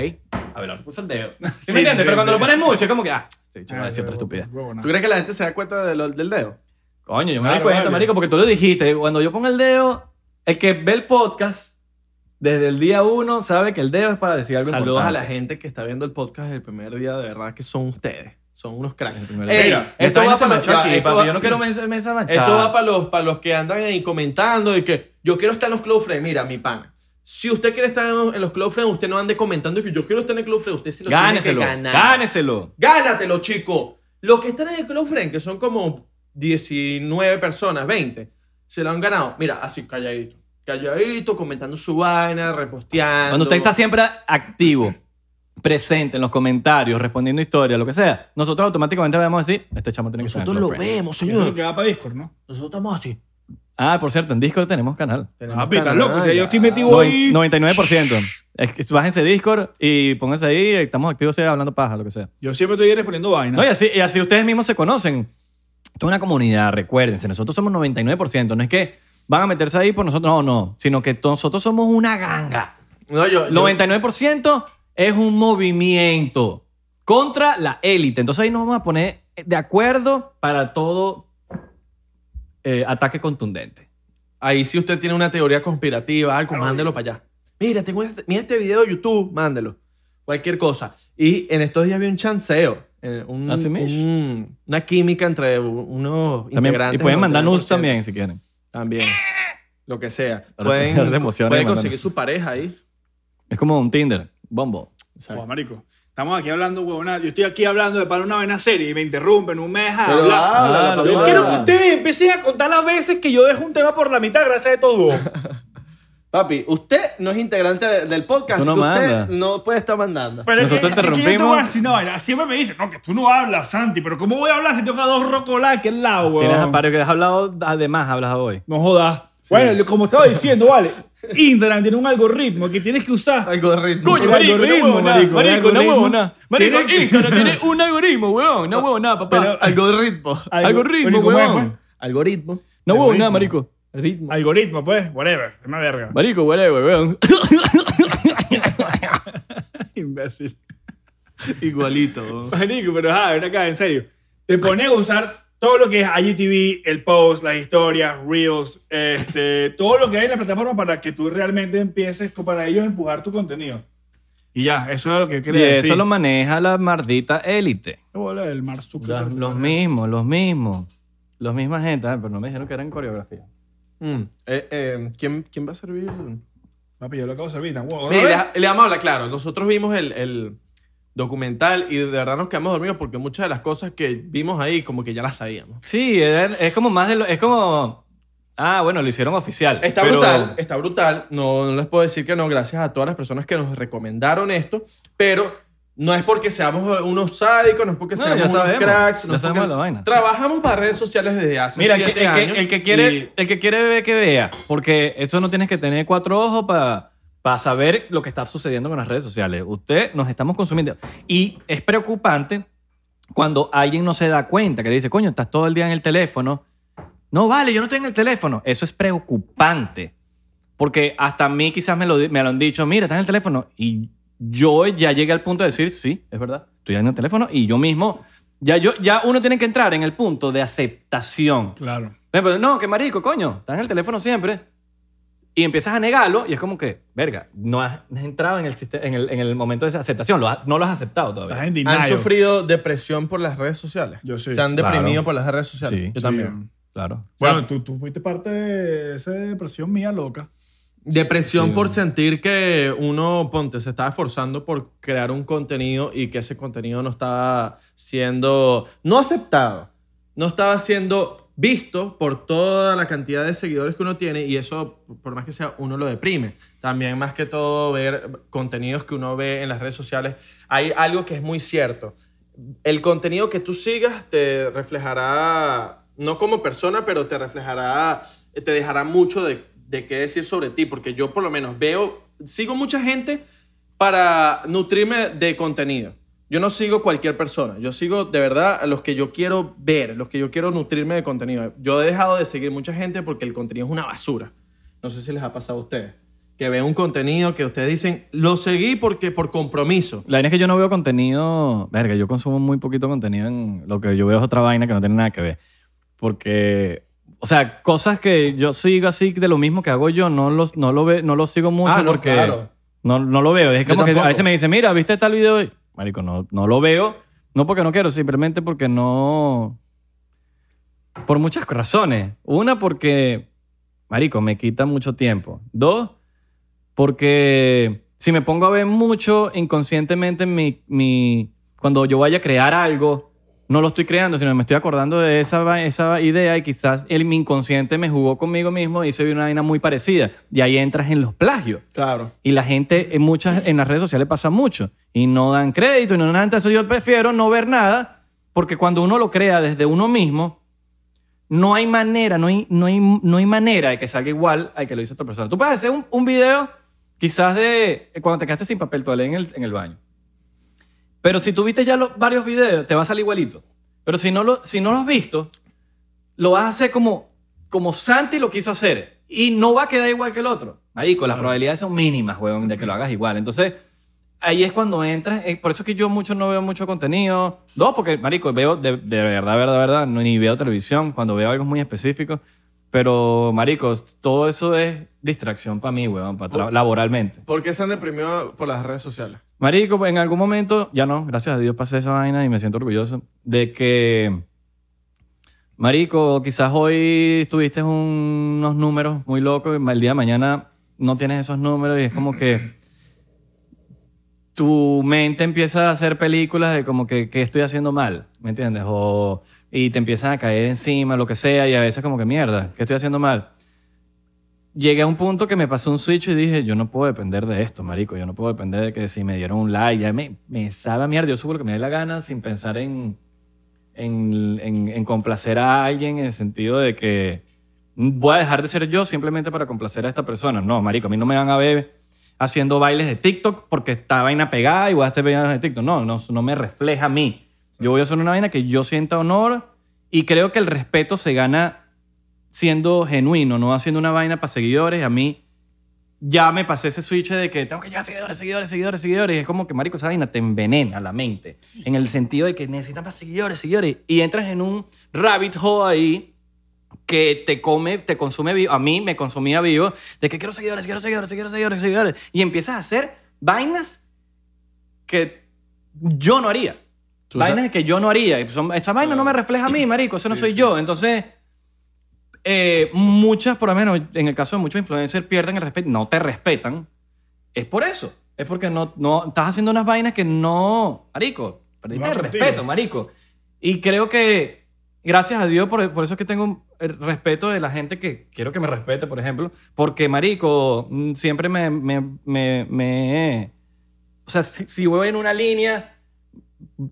a ver, puso el dedo. ¿Sí, <laughs> Sí, me entiendes? sí, Pero cuando sí. lo pones mucho, es como que, ah, otra estupidez. huevo, no. ¿Tú crees que la gente se da cuenta de lo- del dedo? Coño, yo me Claro, cuenta, vale. marico, porque tú lo dijiste. Cuando yo pongo el dedo, el que ve el podcast desde el día uno sabe que el dedo es para decir algo Saludos a importante. la gente que está viendo el podcast el primer día, de verdad que son ustedes. Son unos cracks. primer Ey, día. esto va para los- aquí, esto papi. va- Yo no quiero mesa, mesa manchada. Esto va para los, para los que andan ahí comentando y que yo quiero estar en los Close Friends. Mira, mi pana. Si usted quiere estar en en los Close Friends, usted no ande comentando que yo quiero estar en el Close Friends. Usted sí lo Gáneselo. tiene que ganar. Gáneselo. Gánatelo, chico. Los que están en el Close Friends, que son como 19 personas, 20, se lo han ganado. Mira, así calladito. Calladito, comentando su vaina, reposteando. Cuando usted está siempre activo, presente en los comentarios, respondiendo historias, lo que sea, nosotros automáticamente vamos a decir, este chamo tiene que estar en Nosotros lo Friends". vemos, Eso es lo señor. que va para Discord, ¿no? Nosotros estamos así. Ah, por cierto, en Discord tenemos canal. Tenemos Ah, pita, canal, loco. O sea, yo estoy metido ahí. 99%. Es Bájense Discord y pónganse ahí. Estamos activos, sea hablando paja, lo que sea. Yo siempre estoy respondiendo vainas. No, y así, y así ustedes mismos se conocen. Esto es una comunidad, recuérdense. Nosotros somos 99%. No es que van a meterse ahí por nosotros. No, no. Sino que to- nosotros somos una ganga. No, yo, yo- 99% es un movimiento contra la élite. Entonces ahí nos vamos a poner de acuerdo para todo eh, ataque contundente. Ahí si usted tiene una teoría conspirativa, algo, mándelo para allá. Mira, tengo este, mira este video de YouTube, mándelo. Cualquier cosa. Y en estos días había un chanceo. eh, un- un- una química entre unos También, integrantes. y pueden mandar nudes 99%. también si quieren. También. Lo que sea. Pueden, <laughs> pueden conseguir su pareja ahí. Es como un Tinder. Bombo. Joder, marico. Estamos aquí hablando, huevona. Yo estoy aquí hablando de para una vaina seria y me interrumpen, no me dejan Pero hablar. habla, Claro, Yo quiero que ustedes empiecen a contar las veces que yo dejo un tema por la mitad gracias a todo. <laughs> Papi, usted no es integrante del podcast. No así que usted no puede estar mandando. Pero es que, Nosotros es que yo te voy a interrumpimos. decir una vaina. Siempre me dicen, no, que tú no hablas, Santi. Pero ¿cómo voy a hablar si tengo a dos rocolás aquí al lado, weón? Tienes a Pario que has hablado, además hablas hoy. No jodas. Bueno, como estaba diciendo, vale. Instagram tiene un algoritmo que tienes que usar. Algo de ritmo. Coño, marico, no huevo nada, marico, marico, no algoritmo. huevo nada. Marico, Instagram tiene <laughs> un algoritmo, weón. No huevo nada, papá. Pero- algoritmo, Marico, ¿cómo es, weón. pues? Algoritmo. No huevo algoritmo. nada, marico. Ritmo. Algoritmo, pues, whatever. Es una verga. Marico, whatever, weón. <laughs> Imbécil. Igualito. Marico, pero ah, ven acá, en serio. Te pones a usar todo lo que es IGTV, el post, las historias, Reels, este, todo lo que hay en la plataforma para que tú realmente empieces para ellos a empujar tu contenido. Y ya, eso es lo que Y quería decir. eso lo maneja la mardita élite. ¿Qué bola del Mark Zuckerberg? Los, mismos, los mismos. Los mismas gente. Ah, pero no me dijeron que eran coreografía. Mm. Eh, eh, ¿quién, ¿Quién va a servir? Papi, yo lo acabo de servir. tan huevo. Mira, le, le vamos a hablar claro. Nosotros vimos el, el documental y de verdad nos quedamos dormidos porque muchas de las cosas que vimos ahí como que ya las sabíamos. Sí, es, como más de lo... Es como... Ah, bueno, lo hicieron oficial. Está pero- brutal, está brutal. No, no les puedo decir que no, gracias a todas las personas que nos recomendaron esto, pero no es porque seamos unos sádicos, no es porque No, seamos unos sabemos, cracks, no sabemos porque la vaina. trabajamos para redes sociales desde hace Mira, el que, siete el que- años. el que quiere, y- el que quiere ver, que vea. Porque eso no tienes que tener cuatro ojos para saber lo que está sucediendo con las redes sociales. Usted nos estamos consumiendo. Y es preocupante cuando alguien no se da cuenta, que le dice, coño, estás todo el día en el teléfono. No, vale, yo no estoy en el teléfono. Eso es preocupante. Porque hasta a mí quizás me lo, me lo han dicho, mira, estás en el teléfono. Y yo ya llegué al punto de decir, sí, es verdad, estoy en el teléfono. Y yo mismo, ya, yo, ya uno tiene que entrar en el punto de aceptación. Claro. No, que marico, coño, estás en el teléfono siempre. Y empiezas a negarlo y es como que, verga, no has, no has entrado en el, en, el, en el momento de esa aceptación, lo has- no lo has aceptado Estás todavía. en ¿Han sufrido depresión por las redes sociales? Yo sí. ¿Se han Claro. deprimido por las redes sociales? Sí. Yo Sí. también. Claro. Bueno, tú, tú fuiste parte de esa depresión mía loca. Depresión Sí. por sentir que uno, ponte, se estaba esforzando por crear un contenido y que ese contenido no estaba siendo, no aceptado, no estaba siendo visto por toda la cantidad de seguidores que uno tiene y eso, por más que sea, uno lo deprime. También más que todo ver contenidos que uno ve en las redes sociales. Hay algo que es muy cierto. El contenido que tú sigas te reflejará, no como persona, pero te reflejará, te dejará mucho de, de qué decir sobre ti, porque yo por lo menos veo, sigo mucha gente para nutrirme de contenido. Yo no sigo cualquier persona, yo sigo de verdad a los que yo quiero ver, los que yo quiero nutrirme de contenido. Yo he dejado de seguir mucha gente porque el contenido es una basura. No sé si les ha pasado a ustedes. Que ven un contenido que ustedes dicen, lo seguí porque por compromiso. La vaina es que yo no veo contenido, verga, yo consumo muy poquito contenido en lo que yo veo es otra vaina que no tiene nada que ver. Porque, o sea, cosas que yo sigo así de lo mismo que hago yo, no, los, no, lo, ve, no lo sigo mucho Ah, no, porque claro. no, no lo veo. Es como que a veces me dicen, mira, ¿viste tal video? Marico, no, no lo veo. No porque no quiero, simplemente porque no... Por muchas razones. Una, porque, Marico, me quita mucho tiempo. Dos, porque si me pongo a ver mucho inconscientemente mi, mi, cuando yo vaya a crear algo, no lo estoy creando, sino me estoy acordando de esa, esa idea y quizás el, mi inconsciente me jugó conmigo mismo y hice una vaina muy parecida. Y ahí entras en los plagios. Claro. Y la gente en muchas en las redes sociales pasa mucho y no dan crédito y no dan nada. Entonces yo prefiero no ver nada porque cuando uno lo crea desde uno mismo, no hay manera, no hay, no hay, no hay manera de que salga igual al que lo hizo otra persona. Tú puedes hacer un, un video quizás de cuando te quedaste sin papel toalé en el, en el baño. Pero si tuviste ya los, varios videos, te va a salir igualito. Pero si no lo, si no lo has visto, lo vas a hacer como, como Santi lo quiso hacer. Y no va a quedar igual que el otro. Marico, las probabilidades son mínimas, weón, de que lo hagas igual. Entonces, ahí es cuando entras. eh, Por eso es que yo mucho no veo mucho contenido. Dos, porque, marico, veo de, de verdad, verdad, verdad, no, ni veo televisión cuando veo algo muy específico. Pero, marico, todo eso es distracción para mí, weón, para tra- laboralmente. ¿Por qué se han deprimido por las redes sociales? Marico, en algún momento, ya no, gracias a Dios pasé esa vaina y me siento orgulloso de que, Marico, quizás hoy tuviste un- unos números muy locos y el día de mañana no tienes esos números y es como que tu mente empieza a hacer películas de como que, ¿qué estoy haciendo mal? ¿Me entiendes? O, y te empiezan a caer encima, lo que sea, y a veces como que mierda, ¿qué estoy haciendo mal? llegué a un punto que me pasó un switch y dije, yo no puedo depender de esto, marico. Yo no puedo depender de que si me dieron un like, ya me, me sabe a mierda. Yo subo lo que me dé la gana sin pensar en, en, en- complacer a alguien en el sentido de que voy a dejar de ser yo simplemente para complacer a esta persona. No, marico, a mí no me van a ver haciendo bailes de TikTok porque está vaina pegada y voy a hacer bailes de TikTok. No, no, no me refleja a mí. Yo voy a hacer una vaina que yo sienta honor y creo que el respeto se gana siendo genuino, no haciendo una vaina para seguidores. A mí ya me pasé ese switch de que tengo que llegar a seguidores, seguidores, seguidores, seguidores. Y es como que, marico, esa vaina te envenena la mente. En el sentido de que necesitas más seguidores, seguidores. Y entras en un rabbit hole ahí que te come, te consume vivo. A mí me consumía vivo de que quiero seguidores, quiero seguidores, quiero seguidores, seguidores. Y empiezas a hacer vainas que yo no haría. Vainas que yo no haría. Esa vaina no me refleja a mí, marico. Eso no soy yo. Entonces, eh, muchas, por lo menos en el caso de muchos influencers, pierden el respeto, no te respetan. Es por eso. Es porque no, no estás haciendo unas vainas que no. Marico, perdiste No el respeto, marico. Y creo que, gracias a Dios, por, por eso es que tengo el respeto de la gente que quiero que me respete, por ejemplo. Porque, marico, mm, siempre me. me, me, me- o sea, si, si voy en una línea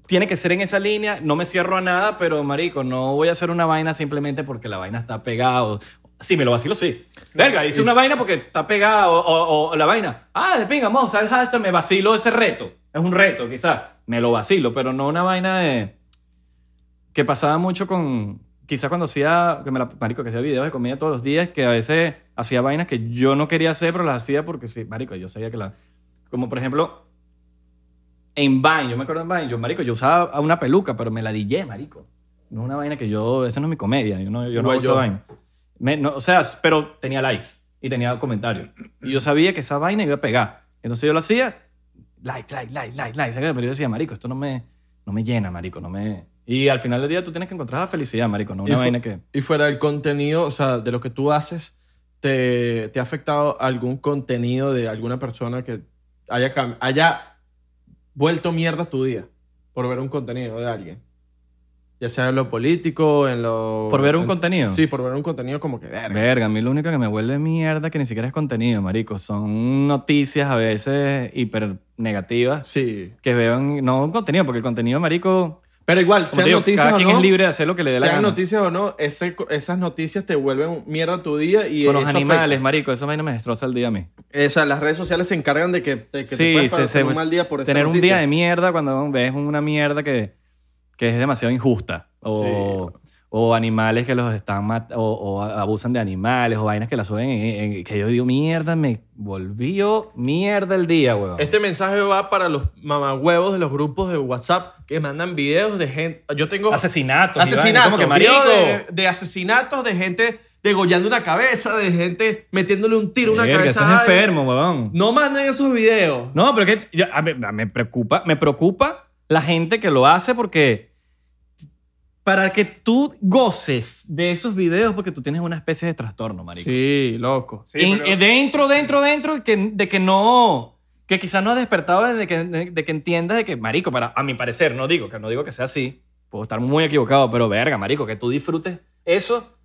tiene que ser en esa línea, no me cierro a nada, pero marico, no voy a hacer una vaina simplemente porque la vaina está pegada. Sí, me lo vacilo, sí. Verga, hice una vaina porque está pegada o, o- o la vaina. Ah, de pinga, vamos a usar el hashtag, me vacilo ese reto. Es un reto, quizás. Me lo vacilo, pero no una vaina de... Que pasaba mucho con... Quizás cuando hacía... Que me la, marico, que hacía videos de comida todos los días, que a veces hacía vainas que yo no quería hacer, pero las hacía porque sí, marico, yo sabía que la... Como por ejemplo, en Vine, yo me acuerdo en Vine, yo, marico, yo usaba una peluca, pero me la dillé, marico. No es una vaina que yo, esa no es mi comedia, yo no, yo no uso yo. vaina. Me- no, o sea, pero tenía likes y tenía comentarios. Y yo sabía que esa vaina iba a pegar. Entonces yo lo hacía, like, like, like, like, like. Pero yo decía, marico, esto no me, no me llena, marico, no me... Y al final del día tú tienes que encontrar la felicidad, marico, no una vaina que... Y fuera del contenido, o sea, de lo que tú haces, ¿te, te ha afectado algún contenido de alguna persona que haya, cam- haya vuelto mierda tu día por ver un contenido de alguien? Ya sea en lo político, en lo... ¿Por ver un en- contenido? Sí, por ver un contenido como que... verga. Verga, a mí lo único que me vuelve mierda que ni siquiera es contenido, marico. Son noticias a veces hiper negativas Sí. que veo en, no un contenido, porque el contenido, marico, Pero igual, sean te digo, noticias cada o quien no, es libre de hacer lo que le dé la sean gana. noticias o no, ese- esas noticias te vuelven mierda tu día y Con los eso animales, afecta. marico, eso vaina me destroza el día a mí. O sea, las redes sociales se encargan de que, de que te sí, puedas se, un mal día por esa tener un día de mierda cuando ves una mierda que, que es demasiado injusta. O, o animales que los están mat- o, o abusan de animales, o vainas que la suben en- en- que yo digo, mierda, me volvió mierda el día, weón. Este mensaje va para los mamagüevos de los grupos de WhatsApp que mandan videos de gente. Yo tengo Asesinatos. y vainas, asesinatos, como que videos marico. de, de asesinatos de gente degollando una cabeza, de gente metiéndole un tiro a una Verga, cabeza. eso es a alguien. enfermo, weón. No manden esos videos. No, pero que yo- a mí- a- me preocupa, me preocupa la gente que lo hace porque para que tú goces de esos videos porque tú tienes una especie de trastorno, marico. Sí, loco. Sí, En- pero- eh, dentro, dentro, dentro que, de que no que quizás no ha despertado de que, de, de que entiendas de que, marico, para, a mi parecer, no digo, que no digo que sea así, puedo estar muy equivocado, pero verga, marico, que tú disfrutes eso,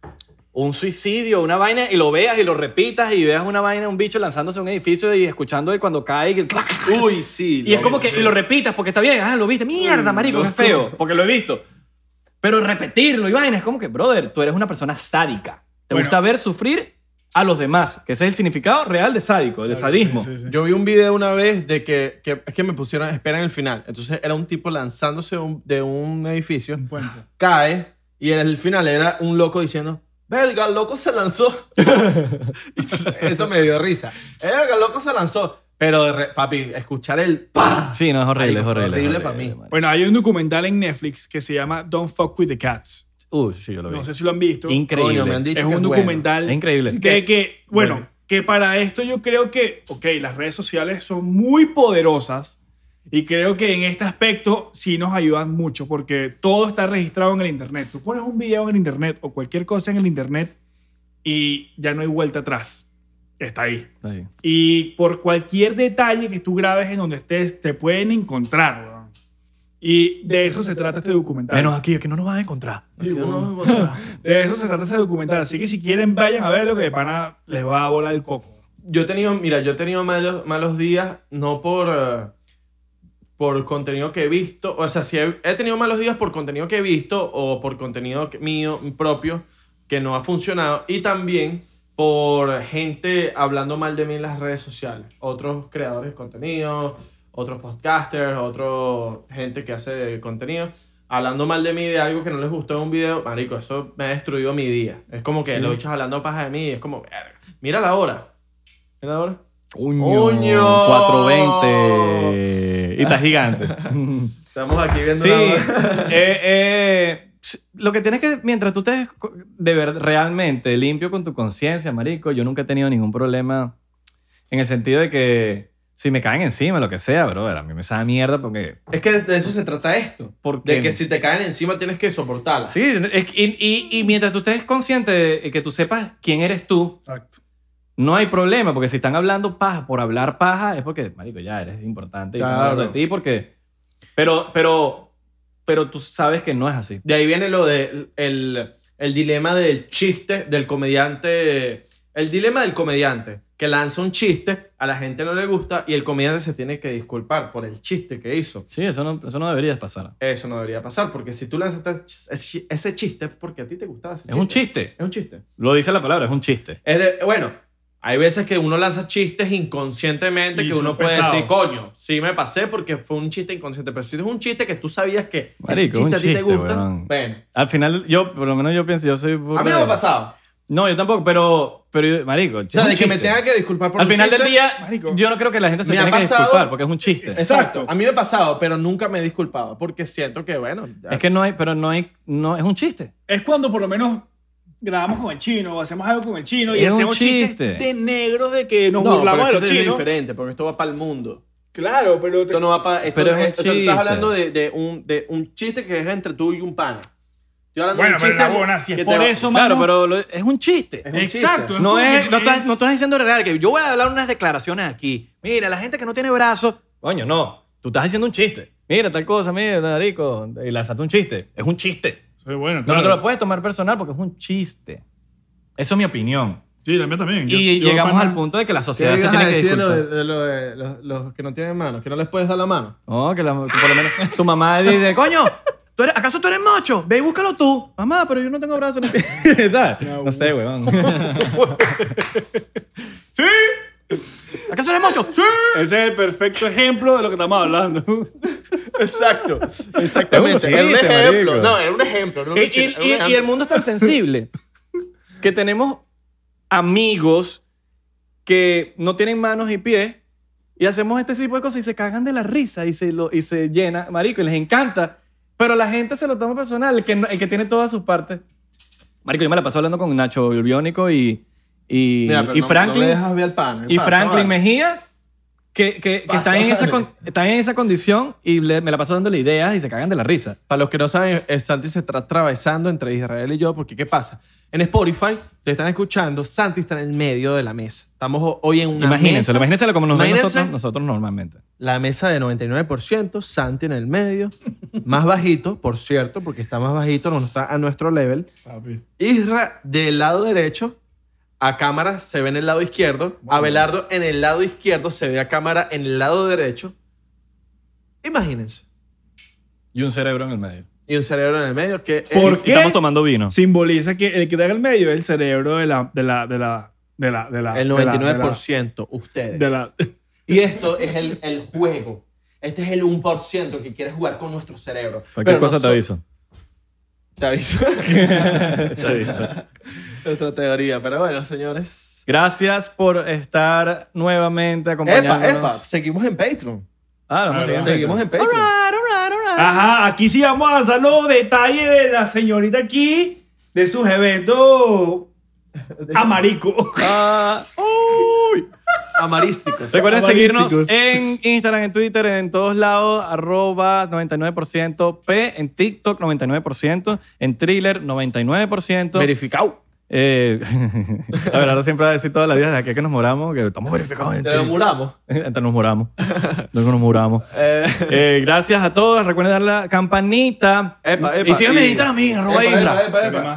un suicidio, una vaina, y lo veas y lo repitas y veas una vaina, un bicho lanzándose a un edificio y escuchando el cuando cae y el clac, Uy, sí. y es como que y lo repitas porque está bien, ah, lo viste, mierda, marico, qué feo, porque lo he visto. Pero repetirlo vaina, es como que, brother, tú eres una persona sádica. Te Bueno. gusta ver sufrir a los demás, que ese es el significado real de sádico, de sadismo. Sí, sí, sí. Yo vi un video una vez de que, que es que me pusieron espera en el final. Entonces era un tipo lanzándose un- de un edificio, Un cae y en el final era un loco diciendo, "Verga, el loco se lanzó." <laughs> Eso me dio risa. Verga, el loco se lanzó. Pero de re- papi, escuchar el pa. Sí, no, es horrible, Ay, es horrible. horrible es para mí. Bueno, hay un documental en Netflix que se llama Don't Fuck with the Cats. Uy, sí, yo lo vi. No sé si lo han visto. Increíble. Coño, me han dicho es que un bueno. documental Es increíble. de que, bueno, Bueno. que para esto yo creo que, ok, las redes sociales son muy poderosas y creo que en este aspecto sí nos ayudan mucho porque todo está registrado en el Internet. Tú pones un video en el Internet o cualquier cosa en el Internet y ya no hay vuelta atrás. Está ahí. Ahí. Y por cualquier detalle que tú grabes en donde estés, te pueden encontrar. weón. Y de eso se trata este documental. Menos aquí, que no nos van a encontrar. De eso se trata ese documental. Así que si quieren, vayan a verlo, que de pana les va a volar el coco. Yo he tenido, mira, yo he tenido malos, malos días, no por, eh, por contenido que he visto, o sea, si he, he tenido malos días por contenido que he visto o por contenido que- mío propio que no ha funcionado y también por gente hablando mal de mí en las redes sociales, otros creadores de contenido, otros podcasters, otros gente que hace contenido. Hablando mal de mí de algo que no les gustó en un video, marico, eso me ha destruido mi día. Es como que Sí. los bichos hablando paja de mí, y es como, verga. Mira la hora. Mira la hora. Uño, Uño. 420. Y está gigante. <laughs> Estamos aquí viendo sí. la hora. eh, eh, lo que tienes que, mientras tú estés de ver, realmente limpio con tu conciencia, marico, yo nunca he tenido ningún problema en el sentido de que si me caen encima, lo que sea, bro, a mí me sabe mierda porque... Es que de eso se trata esto. porque De que si te caen encima tienes que soportarla. Sí, es- y, y- y mientras tú estés consciente de que tú sepas quién eres tú, Exacto. no hay problema, porque si están hablando paja por hablar paja, es porque, marico, ya eres importante y Claro. hablando de ti porque... Pero, pero, pero tú sabes que no es así. De ahí viene lo de el, el dilema del chiste del comediante. El dilema del comediante que lanza un chiste, a la gente no le gusta y el comediante se tiene que disculpar por el chiste que hizo. Sí, eso no, eso no debería pasar. Eso no debería pasar porque si tú lanzaste ese- ese chiste es porque a ti te gustaba ese Es un chiste. Es un chiste. Lo dice la palabra, es un chiste. Es de, bueno, hay veces que uno lanza chistes inconscientemente Y que uno puede pesados. decir, coño, sí me pasé porque fue un chiste inconsciente. Pero si es un chiste que tú sabías que Marico, ese un chiste a ti te chiste, gusta, weón. bueno. Al final, yo, por lo menos yo pienso, yo soy... A mí no me ha pasado. No, yo tampoco, pero, pero marico, O sea, de que me tenga que disculpar por Al un final del chiste, día, marico. yo no creo que la gente se tenga que disculpar porque es un chiste. Exacto. A mí me ha pasado, pero nunca me he disculpado porque siento que, bueno, ya- Es que no hay, pero no hay, no, es un chiste. Es cuando por lo menos grabamos con el chino o hacemos algo con el chino y Es un hacemos chistes chiste. de negros de que nos no, burlamos pero de es los que esto es chinos. diferente porque esto va para el mundo. Claro, pero... Esto no va para... Esto Pero no es un tú chiste. estás hablando de, de un, de un chiste que es entre tú y un pana. Estoy hablando Bueno, de un pero chiste la buena, si es por te eso, Claro, mano. pero lo- es un chiste. Es un Exacto. chiste. No, es, no, estás, no estás diciendo real, que yo voy a hablar unas declaraciones aquí. Mira, la gente que no tiene brazos. Coño, no. Tú estás diciendo un chiste. Mira, tal cosa, mira, marico. Y lanzaste un chiste. Es un chiste. Sí, bueno, No, claro. no te lo puedes tomar personal porque es un chiste. Eso es mi opinión. Sí, la mía también. Yo- y yo, llegamos pana, al punto de que la ¿Qué sociedad se tiene que decir de lo disculpar. de, de lo de los, los que no tienen manos? Que no les puedes dar la mano. No, que, la- que por lo menos tu mamá dice, coño, ¿tú eres- ¿acaso tú eres macho? Ve y búscalo tú. Mamá, pero yo no tengo brazos ni pies. <laughs> ¿Sabes? No, No sé, weón. <laughs> ¿Sí? ¿Acaso eres macho? Sí. Ese es el perfecto ejemplo de lo que estamos hablando. Exacto. Es Exactamente. Era un ejemplo. marico. No, era un ejemplo. no Y, un y- chiste, era un y- y ejemplo. el mundo es tan sensible que tenemos amigos que no tienen manos y pies y hacemos este tipo de cosas y se cagan de la risa y se, lo, y se llena, marico, y les encanta. Pero la gente se lo toma personal, el que, el que tiene todas sus partes. Marico, yo me la paso hablando con Nacho Bionico y, y, Mira, y no- Franklin. No me dejas ver el pan. y Pasa, Franklin vale. Mejía, que, que, que están, en esa con- están en esa condición y le- me la paso dándole ideas y se cagan de la risa. Para los que no saben, Santi se está atravesando entre Israel y yo, porque ¿qué pasa? En Spotify, te están escuchando, Santi está en el medio de la mesa. Estamos ho- hoy en una Imagínenselo, mesa. imagínenselo como nos ven Imagínense nosotros, nosotros normalmente. La mesa de 99%, Santi en el medio, más bajito, por cierto, porque está más bajito, no está a nuestro level. Papi. Isra del lado derecho, a cámara se ve en el lado izquierdo. Abelardo en el lado izquierdo, se ve a cámara en el lado derecho. Imagínense. Y un cerebro en el medio. y un cerebro en el medio que ¿Por es- qué? Estamos tomando vino. Simboliza que el que está en el medio es el cerebro de la. De la, de la, de la, de la el de la- 99% ustedes. De la, de la- Y esto es el, el juego. Este es el 1% que quiere jugar con nuestro cerebro. Cualquier Pero cosa te aviso. Te aviso. <laughs> Te aviso. <laughs> Otra teoría. Pero bueno, señores. Gracias por estar nuevamente Epa, acompañándonos. epa. Seguimos en Patreon. Ah, Ah, bien. Seguimos en Patreon. Ajá, aquí sí vamos a avanzar los detalles de la señorita aquí, de sus eventos <laughs> amarico. Ah. Amarísticos. Recuerden seguirnos en Instagram, en Twitter, en todos lados, arroba 99% P, en TikTok 99%, en Thriller 99%. Verificado. Eh, <laughs> la verdad, siempre va a decir toda la vida aquí que nos moramos, que estamos verificados en Te lo Thriller. muramos. <laughs> Entonces nos muramos. Luego nos muramos. <laughs> Eh, Eh, gracias a todos. Recuerden darle a la campanita. Epa, epa. y síganme en Instagram a mí, arroba epa,